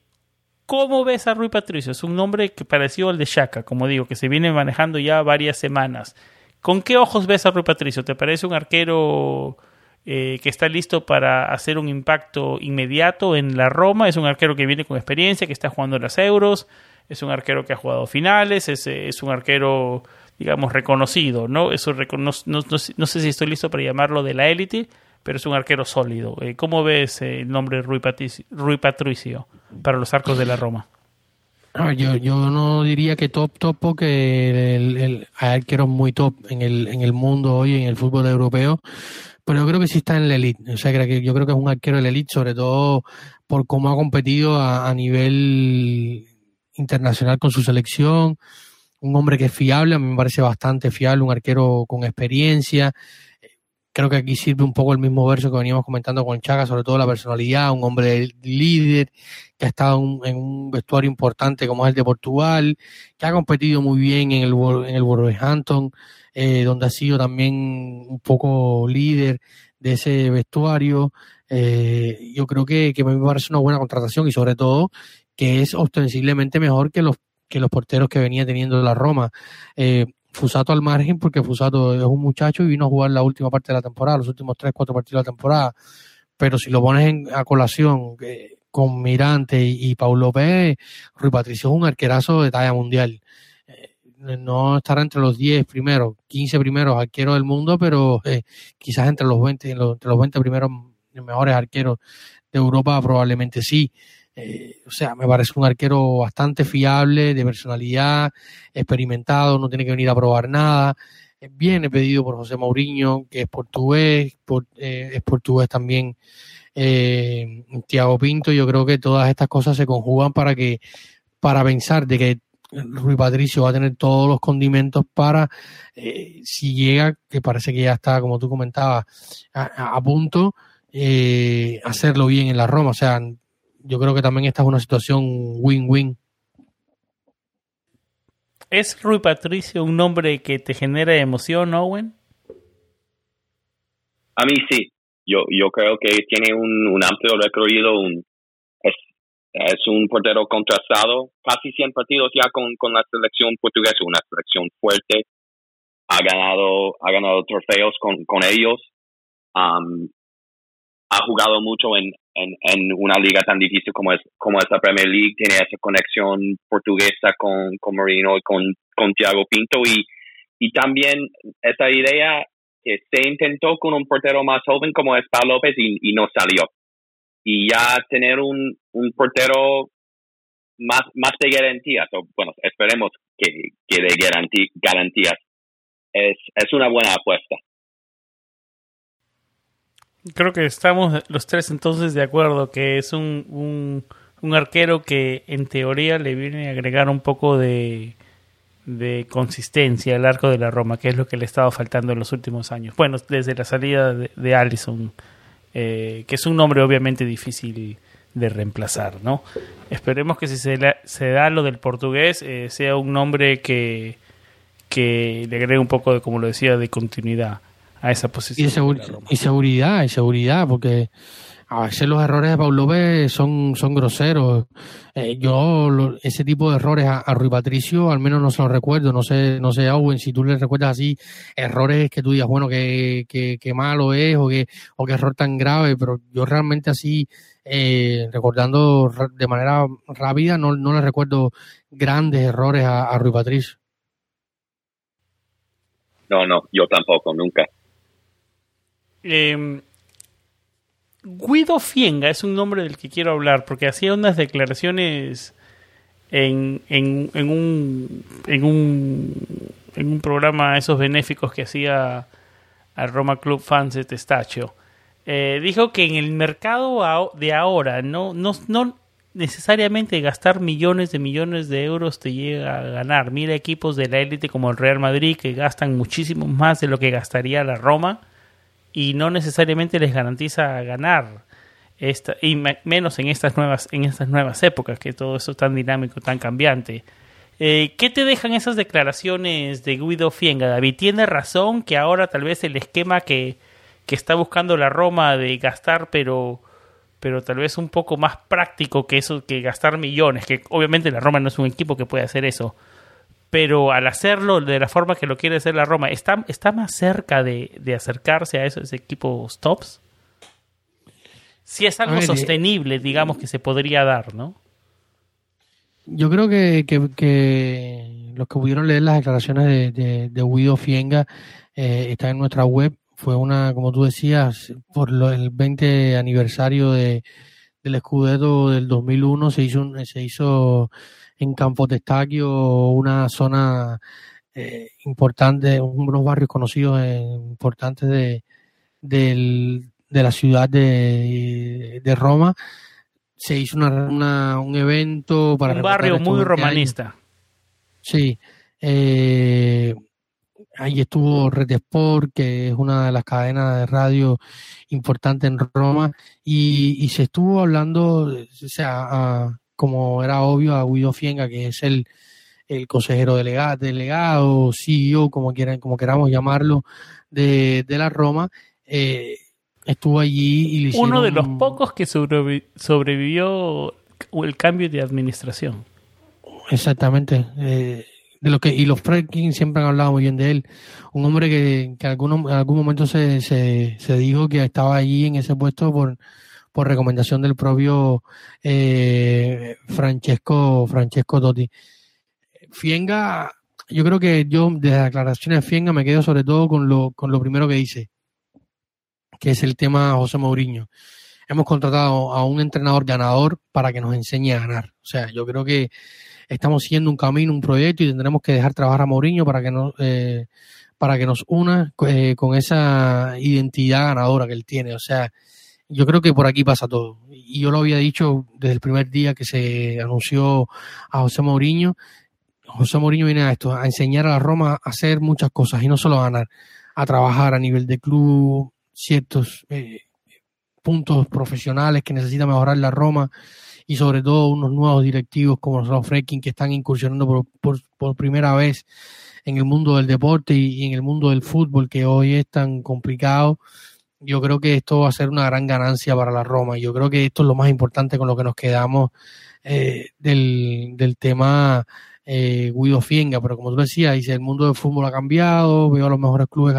¿cómo ves a Rui Patricio? Es un nombre que pareció al de Shaka, como digo, que se viene manejando ya varias semanas. ¿Con qué ojos ves a Rui Patricio? ¿Te parece un arquero eh, que está listo para hacer un impacto inmediato en la Roma? ¿Es un arquero que viene con experiencia, que está jugando las euros? es un arquero que ha jugado finales, es, es un arquero, digamos, reconocido, ¿no? Eso no, no, no, sé si estoy listo para llamarlo de la élite, pero es un arquero sólido. Eh, ¿Cómo ves el nombre Rui Patricio, Rui Patricio para los arcos de la Roma? yo, yo no diría que top, top, porque el, el, hay arqueros muy top en el, en el mundo hoy, en el fútbol europeo, pero yo creo que sí está en la elite. O sea, que yo creo que es un arquero de la elite, sobre todo por cómo ha competido a, a nivel internacional con su selección, un hombre que es fiable, a mí me parece bastante fiable, un arquero con experiencia. Creo que aquí sirve un poco el mismo verso que veníamos comentando con Chaga, sobre todo la personalidad, un hombre líder que ha estado en un vestuario importante como es el de Portugal, que ha competido muy bien en el, en el Wolverhampton, eh, donde ha sido también un poco líder de ese vestuario. Eh, yo creo que, que me parece una buena contratación y sobre todo que es ostensiblemente mejor que los, que los porteros que venía teniendo la Roma. Eh, Fusato al margen, porque Fusato es un muchacho y vino a jugar la última parte de la temporada, los últimos tres, cuatro partidos de la temporada. Pero si lo pones en, a colación eh, con Mirante y, Paulo López, Rui Patricio es un arquerazo de talla mundial. Eh, no estará entre los 10 primeros, 15 primeros arqueros del mundo, pero eh, quizás entre los 20, entre los 20 primeros mejores arqueros de Europa probablemente sí. Eh, o sea, me parece un arquero bastante fiable, de personalidad, experimentado, no tiene que venir a probar nada. Viene pedido por José Mourinho, que es portugués, eh, es portugués también eh, Tiago Pinto. Yo creo que todas estas cosas se conjugan para que, para pensar de que Rui Patricio va a tener todos los condimentos para, si llega, que parece que ya está, como tú comentabas, a, a punto, hacerlo bien en la Roma. O sea, yo creo que también esta es una situación win-win. ¿Es Rui Patricio un nombre que te genera emoción, Owen? A mí sí. Yo, yo creo que tiene un, amplio recorrido, un, es, un portero contrastado, casi 100 partidos ya con, con la selección portuguesa, una selección fuerte, ha ganado, ha ganado trofeos con, con ellos, ha jugado mucho en, en, una liga tan difícil como es, como es la Premier League, tiene esa conexión portuguesa con, con Marino y con, con Thiago Pinto y, y también esa idea que se intentó con un portero más joven como es Pablo López y, no salió. Y ya tener un, un portero más, más de garantías, bueno, esperemos que, que de garantías, es, es una buena apuesta. Creo que estamos los tres entonces de acuerdo que es un, un, arquero que en teoría le viene a agregar un poco de, de consistencia al arco de la Roma, que es lo que le ha estado faltando en los últimos años. Bueno, desde la salida de, de Allison, eh, que es un nombre obviamente difícil de reemplazar, ¿no? Esperemos que si se, se da lo del portugués eh, sea un nombre que, que le agregue un poco de, como lo decía, de continuidad a esa posición. Y, seguridad, y seguridad, porque a veces los errores de Paul López son, son groseros. Eh, yo ese tipo de errores a, Rui Patricio al menos no se los recuerdo. No sé, no sé, Owen, si tú le recuerdas así errores que tú digas, bueno, que, que, malo es o que, o que error tan grave, pero yo realmente así, eh, recordando de manera rápida, no, no le recuerdo grandes errores a, a Rui Patricio. No, no, yo tampoco, nunca. Eh, Guido Fienga es un nombre del que quiero hablar porque hacía unas declaraciones en, en, en, un, en, un, en un programa, esos benéficos que hacía al Roma Club Fans de Testaccio. Eh, dijo que en el mercado de ahora no, no, no necesariamente gastar millones de millones de euros te llega a ganar. Mira equipos de la élite como el Real Madrid que gastan muchísimo más de lo que gastaría la Roma y no necesariamente les garantiza ganar esta, y menos en estas nuevas en estas nuevas épocas que todo eso es tan dinámico tan cambiante eh, ¿Qué te dejan esas declaraciones de Guido Fienga, David? ¿Tiene razón que ahora tal vez el esquema que, que está buscando la Roma de gastar, pero, pero tal vez un poco más práctico que eso, que gastar millones? Que obviamente la Roma no es un equipo que puede hacer eso pero al hacerlo de la forma que lo quiere hacer la Roma, ¿está, está más cerca de, acercarse a esos equipos tops? Si es algo eh, sostenible, digamos, que se podría dar, ¿no? Yo creo que, que, los que pudieron leer las declaraciones de, de, Guido Fienga eh, están en nuestra web. Fue una, como tú decías, por el 20 aniversario de, del Scudetto del 2001 se hizo, se hizo en Campo Testaquio, una zona eh, importante, unos barrios conocidos eh, importantes de, de la ciudad de, de Roma. Se hizo una, un evento para... Un barrio muy romanista. Sí. Eh, ahí estuvo Red Sport, que es una de las cadenas de radio importantes en Roma, y, y se estuvo hablando, o sea, como era obvio, a Guido Fienga, que es el, el consejero delegado, delegado, CEO, como quieran, como queramos llamarlo, de, de la Roma, eh, estuvo allí y Uno de los pocos que sobrevivió el cambio de administración. Exactamente. Eh, de lo que y los Fredkin siempre han hablado muy bien de él. Un hombre que, que algún, en algún momento se, se, se dijo que estaba allí en ese puesto por por recomendación del propio eh, Francesco, Francesco Totti. Fienga, yo creo que yo de las declaraciones de Fienga me quedo sobre todo con lo, con lo primero que dice, que es el tema José Mourinho. Hemos contratado a un entrenador ganador para que nos enseñe a ganar. O sea, yo creo que estamos siguiendo un camino, un proyecto y tendremos que dejar trabajar a Mourinho para que nos, eh, para que nos una eh, con esa identidad ganadora que él tiene. O sea, yo creo que por aquí pasa todo. Y yo lo había dicho desde el primer día que se anunció a José Mourinho. José Mourinho viene a esto, a enseñar a la Roma a hacer muchas cosas y no solo a ganar, a trabajar a nivel de club, ciertos eh, puntos profesionales que necesita mejorar la Roma y sobre todo unos nuevos directivos como los Freaking que están incursionando por, por, primera vez en el mundo del deporte y en el mundo del fútbol que hoy es tan complicado yo creo que esto va a ser una gran ganancia para la Roma. Yo creo que esto es lo más importante con lo que nos quedamos eh, del, del tema eh, Guido Fienga, pero como tú decías, dice, el mundo del fútbol ha cambiado, veo a los mejores clubes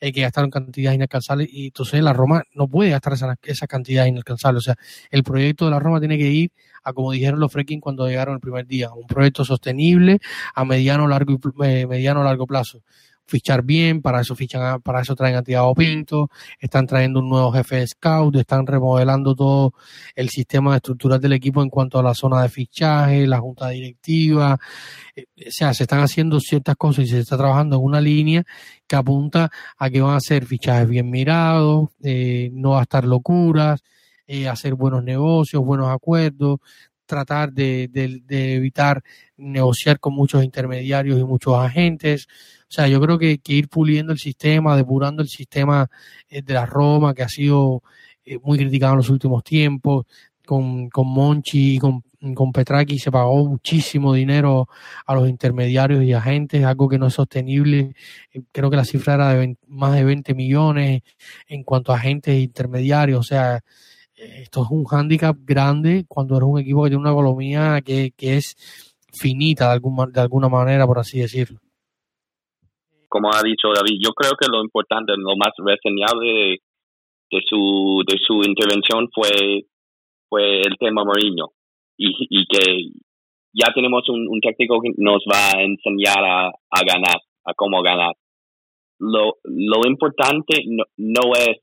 eh, que gastaron cantidades inalcanzables y entonces la Roma no puede gastar esa, esa cantidad inalcanzable. O sea, el proyecto de la Roma tiene que ir a como dijeron los Freaking cuando llegaron el primer día, un proyecto sostenible a mediano largo eh, mediano largo plazo fichar bien, para eso fichan, para eso traen a Tiago Pinto, están trayendo un nuevo jefe de scout, están remodelando todo el sistema de estructuras del equipo en cuanto a la zona de fichaje, la junta directiva, eh, o sea, se están haciendo ciertas cosas y se está trabajando en una línea que apunta a que van a ser fichajes bien mirados, eh, no va a estar locuras, eh, hacer buenos negocios, buenos acuerdos, tratar de, evitar negociar con muchos intermediarios y muchos agentes. O sea, yo creo que, que ir puliendo el sistema, depurando el sistema eh, de la Roma, que ha sido eh, muy criticado en los últimos tiempos, con, con Monchi y con, con Petraki se pagó muchísimo dinero a los intermediarios y agentes, algo que no es sostenible. Eh, creo que la cifra era de más de 20 millones en cuanto a agentes e intermediarios. O sea, esto es un hándicap grande cuando eres un equipo que tiene una economía que, que es finita de, algún, de alguna manera, por así decirlo. Como ha dicho David, yo creo que lo importante, lo más reseñable de, de su, de su intervención fue, fue el tema Mourinho y, y que ya tenemos un, un, técnico que nos va a enseñar a, a ganar, a cómo ganar. Lo, lo importante no, no es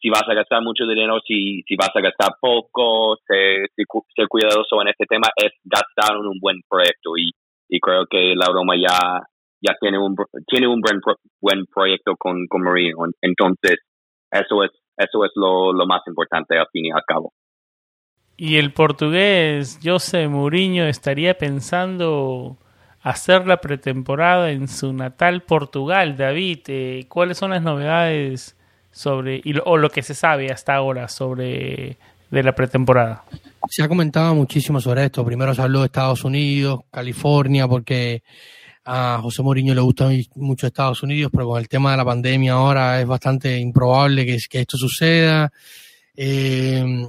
si vas a gastar mucho dinero, si, si vas a gastar poco, ser, ser cuidadoso en este tema, es gastar en un buen proyecto. Y, y creo que la Roma ya, ya tiene un, tiene un buen, buen proyecto con, con Marino. Entonces, eso es, eso es lo, lo más importante al fin y al cabo. Y el portugués José Mourinho estaría pensando hacer la pretemporada en su natal Portugal. David, eh, ¿cuáles son las novedades sobre y lo, o lo que se sabe hasta ahora sobre de la pretemporada? Se ha comentado muchísimo sobre esto. Primero se habló de Estados Unidos, California, porque a José Mourinho le gusta mucho Estados Unidos, pero con el tema de la pandemia ahora es bastante improbable que, que esto suceda. Eh,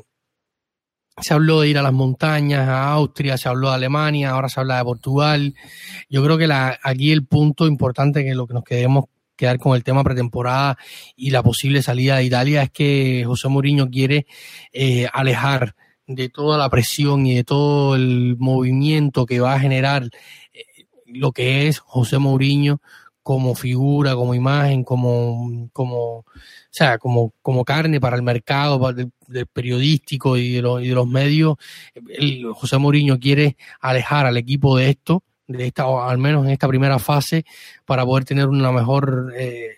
se habló de ir a las montañas, a Austria, se habló de Alemania, ahora se habla de Portugal. Yo creo que la, aquí el punto importante que lo que nos queremos quedar con el tema pretemporada y la posible salida de Italia es que José Mourinho quiere eh, alejar de toda la presión y de todo el movimiento que va a generar eh, lo que es José Mourinho como figura, como imagen, como, como, o sea, como, como carne para el mercado del, periodístico y de, los, y de los medios. José Mourinho quiere alejar al equipo de esto, de esta, al menos en esta primera fase, para poder tener una mejor, eh,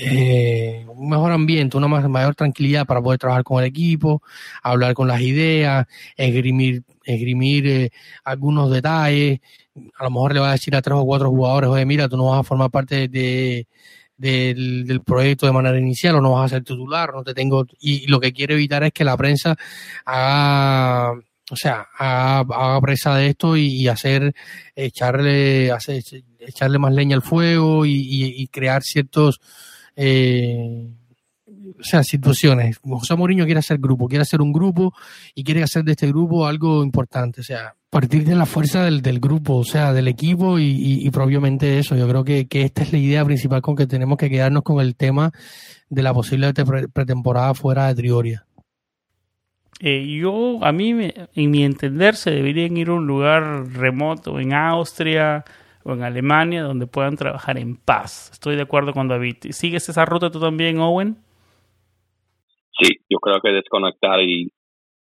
eh, un mejor ambiente, una mayor tranquilidad para poder trabajar con el equipo, hablar con las ideas, esgrimir, esgrimir eh, algunos detalles, a lo mejor le va a decir a tres o cuatro jugadores, oye, mira, tú no vas a formar parte de, del, proyecto de manera inicial o no vas a ser titular, no te tengo, y, lo que quiere evitar es que la prensa haga, o sea, haga, presa de esto y, hacer, echarle, echarle más leña al fuego y, crear ciertos, eh, o sea, situaciones. José Mourinho quiere hacer grupo, quiere hacer un grupo y quiere hacer de este grupo algo importante. O sea, partir de la fuerza del, grupo, o sea, del equipo y, y, propiamente eso. Yo creo que, que, esta es la idea principal con que tenemos que quedarnos con el tema de la posible pretemporada fuera de Trioria. Eh, yo, a mí, en mi entender, se deberían ir a un lugar remoto, en Austria o en Alemania, donde puedan trabajar en paz. Estoy de acuerdo con David. ¿Sigues esa ruta tú también, Owen? Sí, yo creo que desconectar y,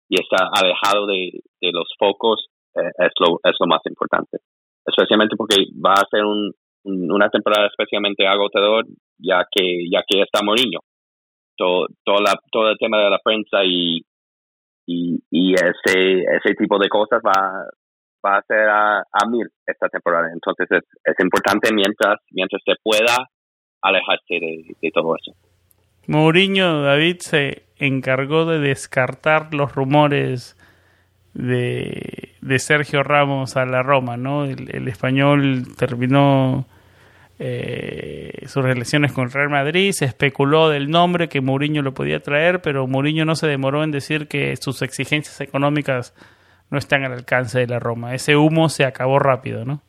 y estar alejado de, de los focos eh, es, lo, es lo más importante. Especialmente porque va a ser un, una temporada especialmente agotador ya que ya que está Mourinho. Todo, todo, la, todo el tema de la prensa y, y, ese, ese tipo de cosas va, va a ser a, a mil esta temporada. Entonces es, es importante mientras, mientras se pueda alejarse de, de todo eso. Mourinho, David, se encargó de descartar los rumores de, de Sergio Ramos a la Roma, ¿no? El, español terminó eh, sus relaciones con Real Madrid, se especuló del nombre que Mourinho lo podía traer, pero Mourinho no se demoró en decir que sus exigencias económicas no están al alcance de la Roma. Ese humo se acabó rápido, ¿no?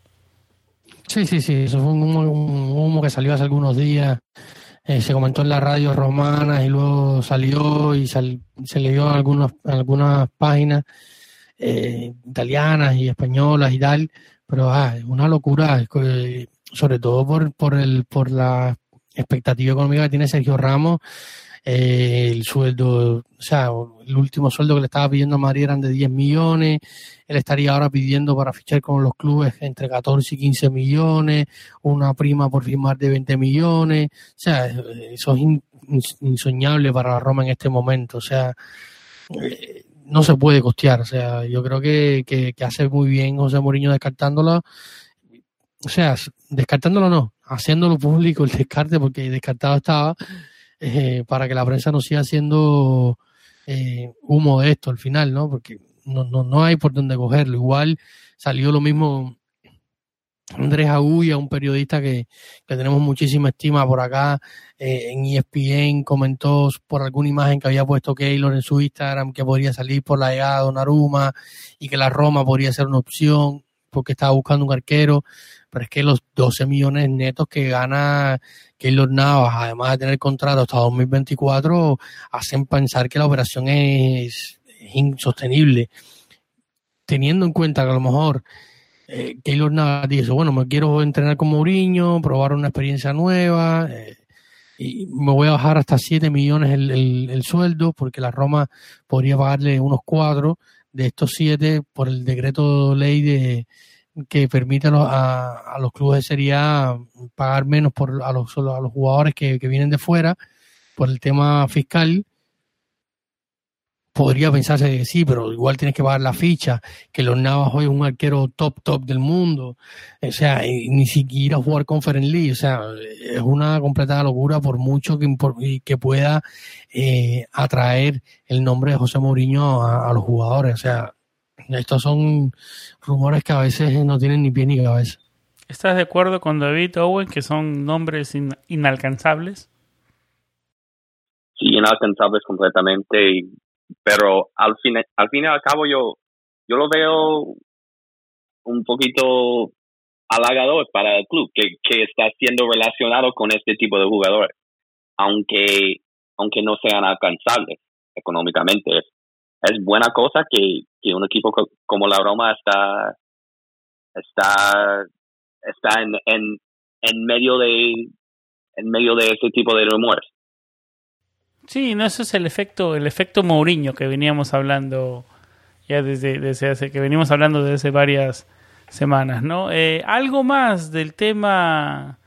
Sí, sí, sí, eso fue un humo, que salió hace algunos días eh, se comentó en las radios romanas y luego salió y se leyó en algunas, algunas páginas eh, italianas y españolas y tal, pero ah, una locura, sobre todo por, por, el, por la expectativa económica que tiene Sergio Ramos eh, el sueldo, o sea, el último sueldo que le estaba pidiendo a Madrid eran de 10 millones, él estaría ahora pidiendo para fichar con los clubes entre 14 y 15 millones, una prima por firmar de 20 millones, o sea, eso es insoñable para la Roma en este momento, o sea, eh, no se puede costear, o sea, yo creo que, que, hace muy bien José Mourinho descartándolo, o sea, descartándolo no, haciéndolo público el descarte porque descartado estaba, eh, para que la prensa no siga haciendo eh, humo de esto al final, ¿no? Porque no, no, no hay por dónde cogerlo. Igual salió lo mismo Andrés Agulla, un periodista que, que tenemos muchísima estima por acá, eh, en ESPN comentó por alguna imagen que había puesto Keylor en su Instagram que podría salir por la llegada de Donnarumma y que la Roma podría ser una opción porque estaba buscando un arquero, pero es que los 12 millones netos que gana Keylor Navas, además de tener contrato hasta 2024, hacen pensar que la operación es, es insostenible. Teniendo en cuenta que a lo mejor eh, Keylor Navas dice, bueno, me quiero entrenar con Mourinho, probar una experiencia nueva, eh, y me voy a bajar hasta 7 millones el, el, el, sueldo, porque la Roma podría pagarle unos 4 de estos 7 por el decreto ley de que permite a a, los clubes de Serie pagar menos por a los, a los jugadores que vienen de fuera por el tema fiscal podría pensarse que sí, pero igual tienes que pagar la ficha, que los Navas hoy es un arquero top top del mundo, o sea, ni siquiera jugar Conference League, o sea, es una completa locura por mucho que, que pueda eh, atraer el nombre de José Mourinho a, a, los jugadores, o sea, estos son rumores que a veces no tienen ni pie ni cabeza. ¿Estás de acuerdo con David Owen que son nombres in inalcanzables? Sí, inalcanzables completamente y pero al fin, al fin y al cabo yo, yo lo veo un poquito halagador para el club que, que está siendo relacionado con este tipo de jugadores, aunque, aunque no sean alcanzables económicamente. Es, es buena cosa que, que un equipo como la Roma está, está, está en, en, en medio de, en medio de ese tipo de rumores. Sí, no, eso es el efecto, el efecto Mourinho que veníamos hablando ya desde, desde hace, que venimos hablando desde hace varias semanas, ¿no? Eh, algo más del tema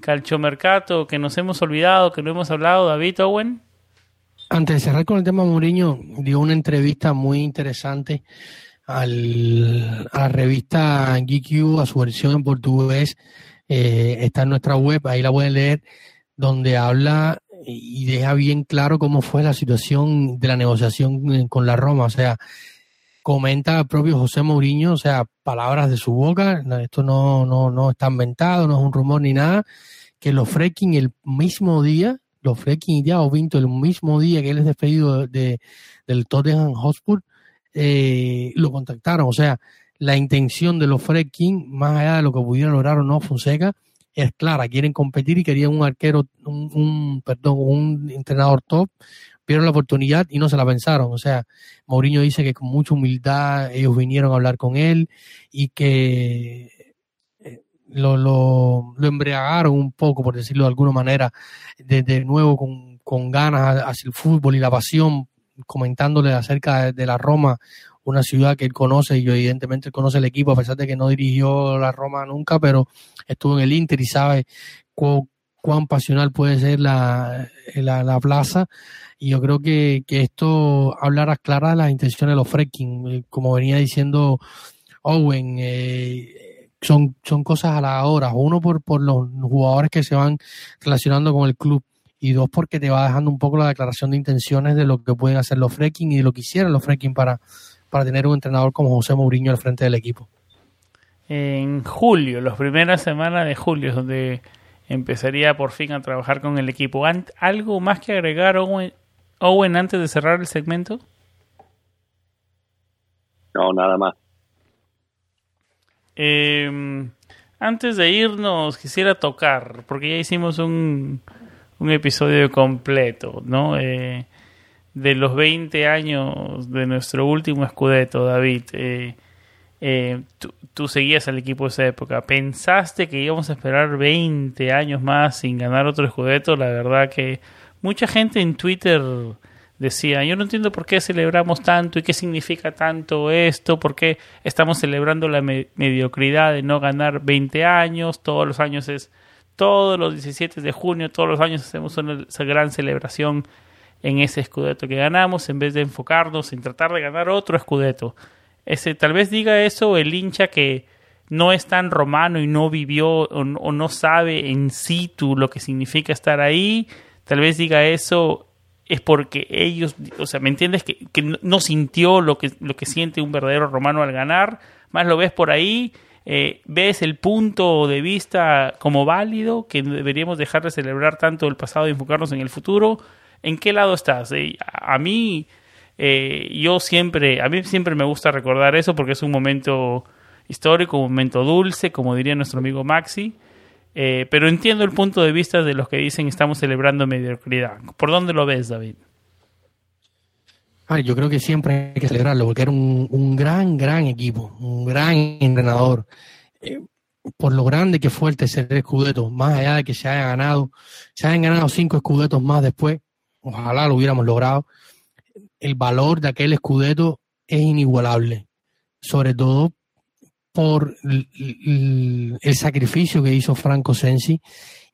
calchomercato que nos hemos olvidado, que no hemos hablado, David Owen. Antes de cerrar con el tema Mourinho, dio una entrevista muy interesante al, a la revista GQ, a su versión en portugués. Eh, está en nuestra web, ahí la pueden leer, donde habla y deja bien claro cómo fue la situación de la negociación con la Roma. O sea, comenta el propio José Mourinho, o sea, palabras de su boca, esto no, no, no está inventado, no es un rumor ni nada, que los Freking el mismo día, los Freking y Thiago Pinto el mismo día que él es despedido de, del Tottenham Hotspur, eh, lo contactaron. O sea, la intención de los Freking, más allá de lo que pudiera lograr o no Fonseca, es clara, quieren competir y querían un arquero, un, un, perdón, un entrenador top, vieron la oportunidad y no se la pensaron. O sea, Mourinho dice que con mucha humildad ellos vinieron a hablar con él y que eh, lo, lo, lo embriagaron un poco, por decirlo de alguna manera, de, de nuevo con, con ganas hacia el fútbol y la pasión, comentándole acerca de, de la Roma, una ciudad que él conoce y evidentemente conoce el equipo a pesar de que no dirigió la Roma nunca, pero estuvo en el Inter y sabe cu cuán pasional puede ser la, la, la, plaza. Y yo creo que, que esto hablará clara de las intenciones de los Freaking, como venía diciendo Owen, eh, son, son cosas a la hora, uno por, por los jugadores que se van relacionando con el club. Y dos porque te va dejando un poco la declaración de intenciones de lo que pueden hacer los Freaking y de lo que hicieron los Freaking para para tener un entrenador como José Mourinho al frente del equipo? En julio, las primeras semanas de julio, es donde empezaría por fin a trabajar con el equipo. ¿Algo más que agregar, Owen, Owen antes de cerrar el segmento? No, nada más. Eh, antes de irnos, quisiera tocar, porque ya hicimos un, un episodio completo, ¿no? Eh, de los 20 años de nuestro último escudeto, David, eh, eh, tú, tú, seguías al equipo de esa época. ¿Pensaste que íbamos a esperar 20 años más sin ganar otro escudeto? La verdad que mucha gente en Twitter decía, yo no entiendo por qué celebramos tanto y qué significa tanto esto, por qué estamos celebrando la me mediocridad de no ganar 20 años, todos los años es, todos los 17 de junio, todos los años hacemos una, gran celebración en ese escudeto que ganamos en vez de enfocarnos en tratar de ganar otro escudeto. Ese, tal vez diga eso el hincha que no es tan romano y no vivió o, o, no sabe en situ lo que significa estar ahí, tal vez diga eso es porque ellos, o sea, ¿me entiendes? Que, que no sintió lo que, lo que siente un verdadero romano al ganar, más lo ves por ahí, eh, ¿ves el punto de vista como válido, que deberíamos dejar de celebrar tanto el pasado y enfocarnos en el futuro? ¿En qué lado estás? A mí, eh, yo siempre, a mí siempre me gusta recordar eso porque es un momento histórico, un momento dulce, como diría nuestro amigo Maxi. Eh, pero entiendo el punto de vista de los que dicen estamos celebrando mediocridad. ¿Por dónde lo ves, David? yo creo que siempre hay que celebrarlo porque era un, gran, gran equipo, un gran entrenador. Eh, por lo grande que fue el tercer escudeto, más allá de que se haya ganado, se hayan ganado cinco escudetos más después, ojalá lo hubiéramos logrado. El valor de aquel escudeto es inigualable, sobre todo por el, sacrificio que hizo Franco Sensi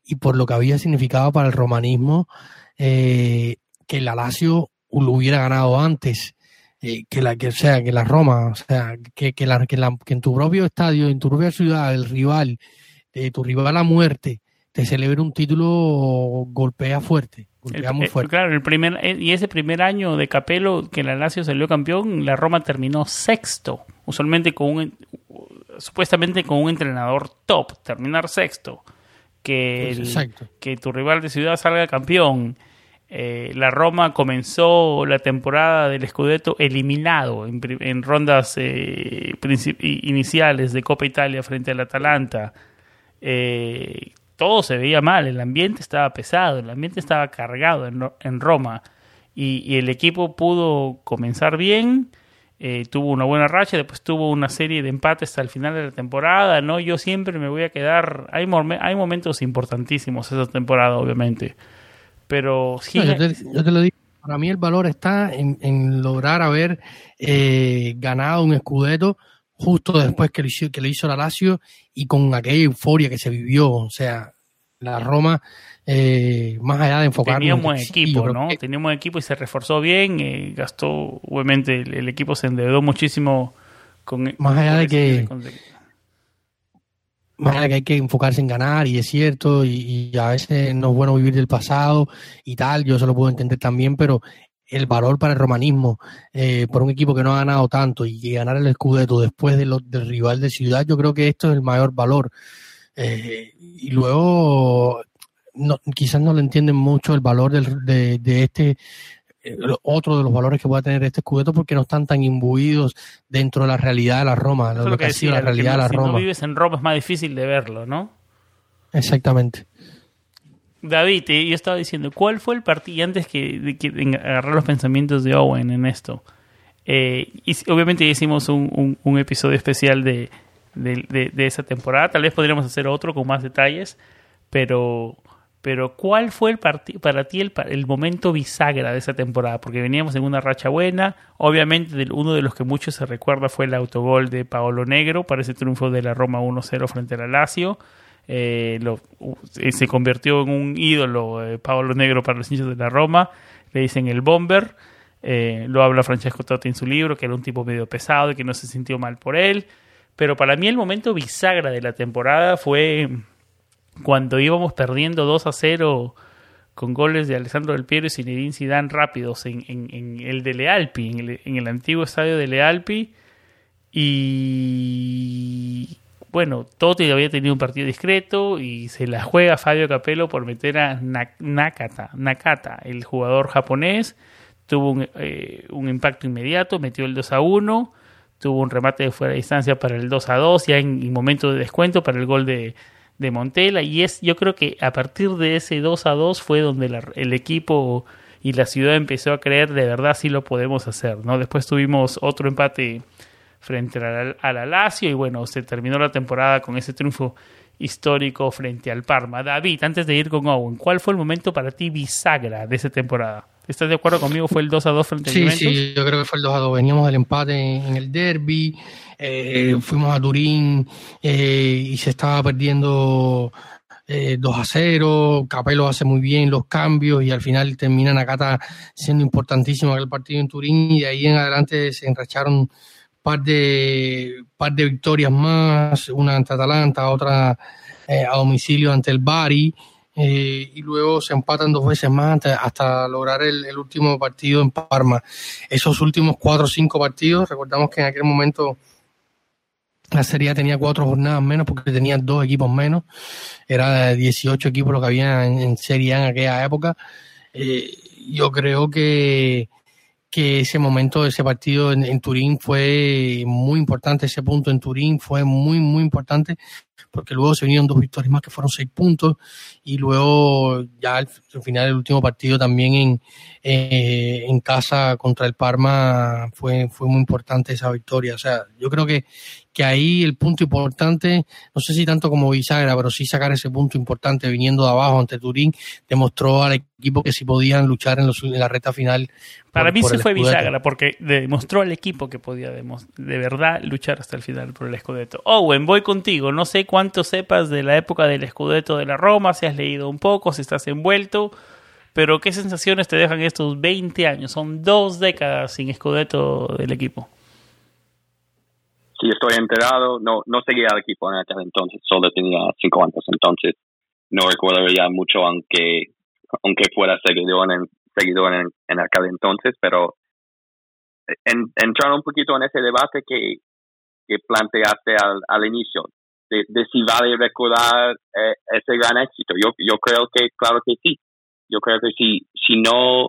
y por lo que había significado para el romanismo eh, que el Alacio lo hubiera ganado antes eh, que la que sea que la Roma, o sea, que, que, la, que, la, que en tu propio estadio, en tu propia ciudad, el rival, de tu rival a muerte, te celebre un título golpea fuerte. Muy fuerte. claro, el primer, eh, y ese primer año de Capello que la Lazio salió campeón, la Roma terminó sexto, usualmente con un, supuestamente con un entrenador top, terminar sexto, que, que tu rival de ciudad salga campeón. Eh, la Roma comenzó la temporada del Scudetto eliminado en, rondas eh, iniciales de Copa Italia frente al Atalanta. Eh, todo se veía mal, el ambiente estaba pesado, el ambiente estaba cargado en, Roma y, el equipo pudo comenzar bien, eh, tuvo una buena racha, después tuvo una serie de empates hasta el final de la temporada, ¿no? Yo siempre me voy a quedar, hay, hay momentos importantísimos esa temporada, obviamente, pero yo, te, lo digo, para mí el valor está en, lograr haber eh, ganado un escudeto justo después que, hizo, que le hizo la Lazio y con aquella euforia que se vivió, o sea, la Roma eh, más allá de enfocar teníamos equipo no teníamos equipo y se reforzó bien eh, gastó obviamente el, equipo se endeudó muchísimo con más allá de que más allá de que hay que enfocarse en ganar y es cierto y, a veces no es bueno vivir del pasado y tal yo eso lo puedo entender también pero el valor para el romanismo eh, por un equipo que no ha ganado tanto y ganar el Scudetto después de lo, del rival de ciudad yo creo que esto es el mayor valor eh, y luego no, quizás no le entienden mucho el valor de, de, este, eh, otro de los valores que pueda tener este escudeto porque no están tan imbuidos dentro de la realidad de la Roma, lo, que, la realidad de la Roma. Si no vives en Roma es más difícil de verlo, ¿no? Exactamente. David, yo estaba diciendo, ¿cuál fue el partido, antes que, de, agarrar los pensamientos de Owen en esto, eh, y obviamente hicimos un, episodio especial de, de, de, esa temporada, tal vez podríamos hacer otro con más detalles, pero pero ¿cuál fue el para ti el, el, momento bisagra de esa temporada? Porque veníamos en una racha buena. Obviamente, uno de los que muchos se recuerda fue el autogol de Paolo Negro para ese triunfo de la Roma 1-0 frente al Lazio. Eh, eh, se convirtió en un ídolo eh, Paolo Negro para los hinchas de la Roma. Le dicen el bomber. lo habla Francesco Totti en su libro, que era un tipo medio pesado y que no se sintió mal por él. Pero para mí el momento bisagra de la temporada fue cuando íbamos perdiendo 2 a 0 con goles de Alessandro Del Piero y Zinedine Zidane rápidos en, el de Lealpi, en el, en el antiguo estadio de Lealpi. Y bueno, Totti había tenido un partido discreto y se la juega Fabio Capello por meter a Nakata, Nakata el jugador japonés. Tuvo un, eh, un, impacto inmediato, metió el 2 a 1, tuvo un remate de fuera de distancia para el 2 a 2, ya en, en momento de descuento para el gol de, de Montela y es yo creo que a partir de ese 2 a 2 fue donde el equipo y la ciudad empezó a creer de verdad si lo podemos hacer, ¿no? Después tuvimos otro empate frente al, al Lazio y bueno, se terminó la temporada con ese triunfo histórico frente al Parma. David, antes de ir con Owen, ¿cuál fue el momento para ti bisagra de esa temporada? ¿Estás de acuerdo conmigo? ¿Fue el 2 a 2 frente al Juventus? Sí, yo creo que fue el 2 a 2. Veníamos del empate en el derby, eh, fuimos a Turín eh, y se estaba perdiendo eh, 2 a 0. Capello hace muy bien los cambios y al final termina Nakata siendo importantísimo aquel partido en Turín y de ahí en adelante se enracharon par de par de victorias más, una ante Atalanta, otra eh, a domicilio ante el Bari. Eh, y luego se empatan dos veces más hasta, lograr el, último partido en Parma. Esos últimos cuatro o cinco partidos, recordamos que en aquel momento La Serie tenía cuatro jornadas menos porque tenía dos equipos menos. Era de 18 equipos lo que había en, Serie A en aquella época. Eh, yo creo que, que ese momento, ese partido en, Turín fue muy importante, ese punto en Turín fue muy, muy importante, porque luego se vinieron dos victorias más que fueron seis puntos, y luego ya al, final el último partido también en, eh, en casa contra el Parma fue, fue muy importante esa victoria. O sea, yo creo que, que ahí el punto importante, no sé si tanto como bisagra, pero sí sacar ese punto importante viniendo de abajo ante Turín, demostró al equipo que sí podían luchar en, los, en la recta final. Para mí sí fue bisagra, porque demostró al equipo que podía de, verdad luchar hasta el final por el Scudetto. Owen, voy contigo. No sé cuánto sepas de la época del Scudetto de la Roma, si has leído un poco, si estás envuelto, pero ¿qué sensaciones te dejan estos 20 años? Son dos décadas sin Scudetto del equipo sí estoy enterado, no, no seguía al equipo en aquel entonces, solo tenía cinco años, entonces no recuerdo ya mucho, aunque, aunque fuera seguidor en, seguidor en, en aquel entonces, pero en, entrar un poquito en ese debate que, que planteaste al, al inicio, de, si vale recordar eh, ese gran éxito. Yo, yo creo que, claro que sí. Yo creo que si, si no,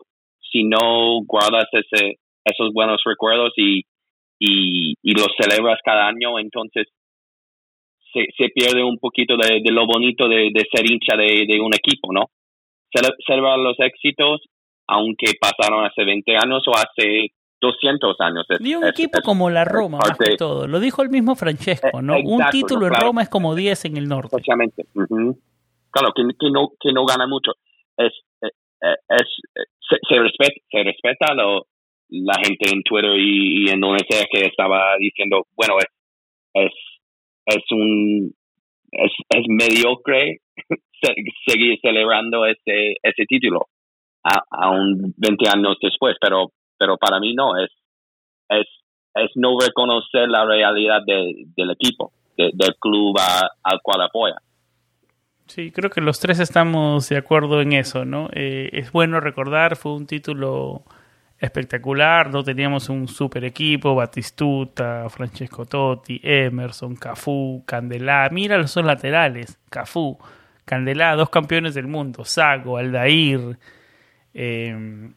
si no guardas ese, esos buenos recuerdos y, y, y lo celebras cada año, entonces se, se pierde un poquito de, lo bonito de, de, ser hincha de, de un equipo, ¿no? Celebrar los éxitos, aunque pasaron hace 20 años o hace 200 años. y un equipo como la Roma, más que todo. Lo dijo el mismo Francesco, ¿no? un título en Roma es como 10 en el norte. Exactamente. Claro, que, que, no, que no gana mucho. Es, eh, eh, es, se, se, respeta, se respeta lo, la gente en Twitter y, en donde sea que estaba diciendo, bueno, es, es, es un, es, es mediocre seguir celebrando ese, ese título a, un 20 años después, pero, pero para mí no, es, es, es no reconocer la realidad del equipo, del club al cual apoya. Sí, creo que los tres estamos de acuerdo en eso, ¿no? Eh, es bueno recordar, fue un título espectacular, no teníamos un super equipo, Batistuta, Francesco Totti, Emerson, Cafú, Candelá, mira los dos laterales, Cafú, Candelá, dos campeones del mundo, Sago, Aldair, eh,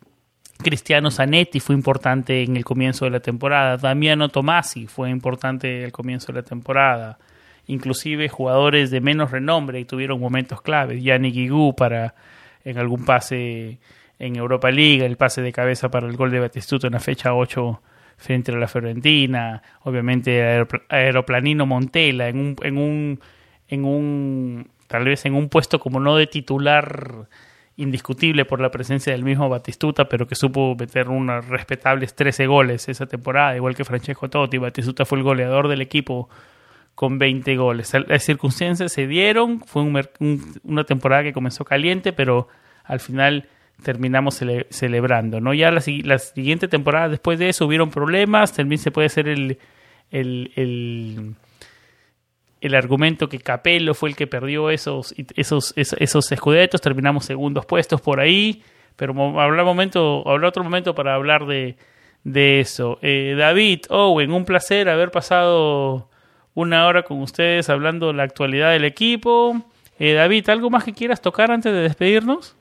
Cristiano Zanetti fue importante en el comienzo de la temporada, Damiano Tomasi fue importante en el comienzo de la temporada, inclusive jugadores de menos renombre y tuvieron momentos claves, Yannick Guigú para en algún pase en Europa League, el pase de cabeza para el gol de Batistuto en la fecha 8 frente a la Fiorentina, obviamente Aeroplanino Montela en un, en un, en un, tal vez en un puesto como no de titular indiscutible por la presencia del mismo Batistuta, pero que supo meter unos respetables 13 goles esa temporada, igual que Francesco Totti. Batistuta fue el goleador del equipo con 20 goles. Las circunstancias se dieron, fue una temporada que comenzó caliente, pero al final terminamos celebrando, ¿no? Ya la, la, siguiente temporada después de eso hubieron problemas, también se puede hacer el, el, el, el argumento que Capello fue el que perdió esos, esos, esos, escudetos, terminamos segundos puestos por ahí, pero habrá, momento, otro momento para hablar de, de eso. Eh, David, Owen, un placer haber pasado una hora con ustedes hablando de la actualidad del equipo. Eh, David, ¿algo más que quieras tocar antes de despedirnos?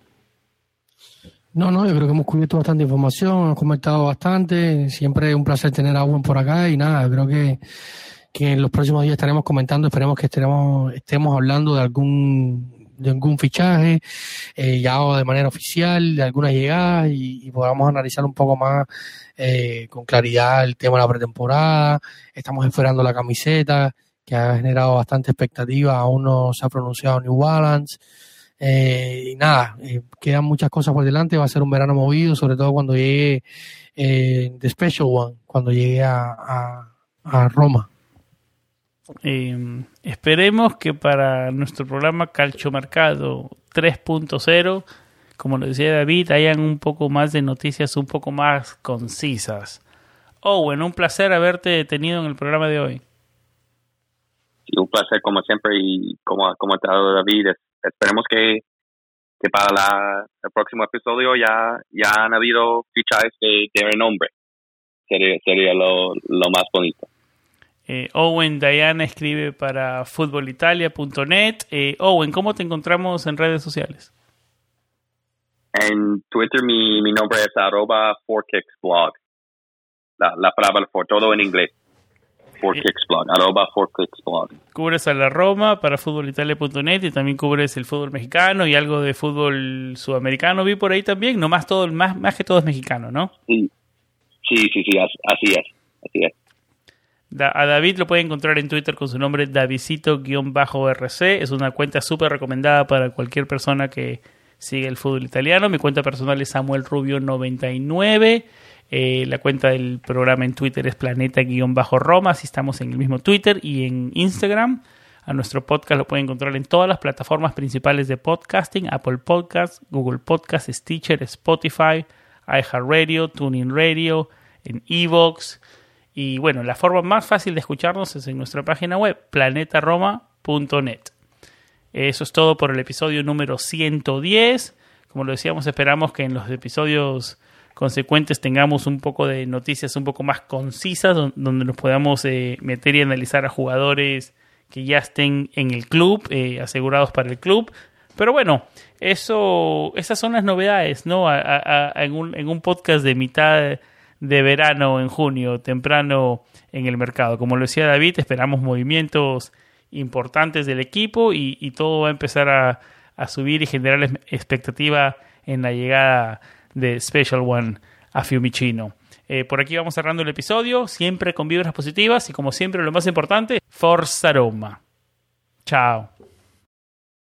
No, no, yo creo que hemos cubierto bastante información, hemos comentado bastante. Siempre es un placer tener a Owen por acá y nada, creo que, que en los próximos días estaremos comentando, esperemos que estemos, estemos hablando de algún de algún fichaje eh, ya de manera oficial, de alguna llegada y, podamos analizar un poco más eh, con claridad el tema de la pretemporada. Estamos esperando la camiseta que ha generado bastante expectativa, aún no se ha pronunciado New Balance. Eh, y nada, eh, quedan muchas cosas por delante. Va a ser un verano movido, sobre todo cuando llegue eh, The Special One, cuando llegue a, Roma. Em, esperemos que para nuestro programa Calcio Mercado 3.0, como lo decía David, hayan un poco más de noticias un poco más concisas. Bueno, un placer haberte tenido en el programa de hoy. un placer como siempre y como, ha dado David, esperemos que, que para la, el próximo episodio ya, ya han habido fichajes de, de renombre. Sería, sería lo, lo más bonito. Eh, Owen Diana escribe para futbolitalia.net. Eh, Owen, ¿cómo te encontramos en redes sociales? En Twitter mi, mi nombre es arroba 4kicksblog. La, la palabra for todo en inglés. 4kicksblog, arroba 4kicksblog. Cubres a la Roma para futbolitalia.net y también cubres el fútbol mexicano y algo de fútbol sudamericano. Vi por ahí también, nomás todo, más, más que todo es mexicano, ¿no? Sí, sí, sí, sí así es. Así es. A David lo puede encontrar en Twitter con su nombre Davidito-RC. Es una cuenta súper recomendada para cualquier persona que sigue el fútbol italiano. Mi cuenta personal es Samuel Rubio99. Eh, la cuenta del programa en Twitter es Planeta-Roma. Así estamos en el mismo Twitter y en Instagram. A nuestro podcast lo pueden encontrar en todas las plataformas principales de podcasting: Apple Podcasts, Google Podcasts, Stitcher, Spotify, iHeartRadio, TuneIn Radio, en Evox y bueno, la forma más fácil de escucharnos es en nuestra página web, planetaroma.net. Eso es todo por el episodio número 110. Como lo decíamos, esperamos que en los episodios consecuentes tengamos un poco de noticias un poco más concisas, donde nos podamos eh, meter y analizar a jugadores que ya estén en el club, eh, asegurados para el club. Pero bueno, eso, esas son las novedades, ¿no? en, un, en un podcast de mitad de verano en junio, temprano en el mercado. Como lo decía David, esperamos movimientos importantes del equipo y, todo va a empezar a, subir y generar expectativa en la llegada de Special One a Fiumicino. Eh, por aquí vamos cerrando el episodio, siempre con vibras positivas y como siempre lo más importante, Forza Roma. Chao.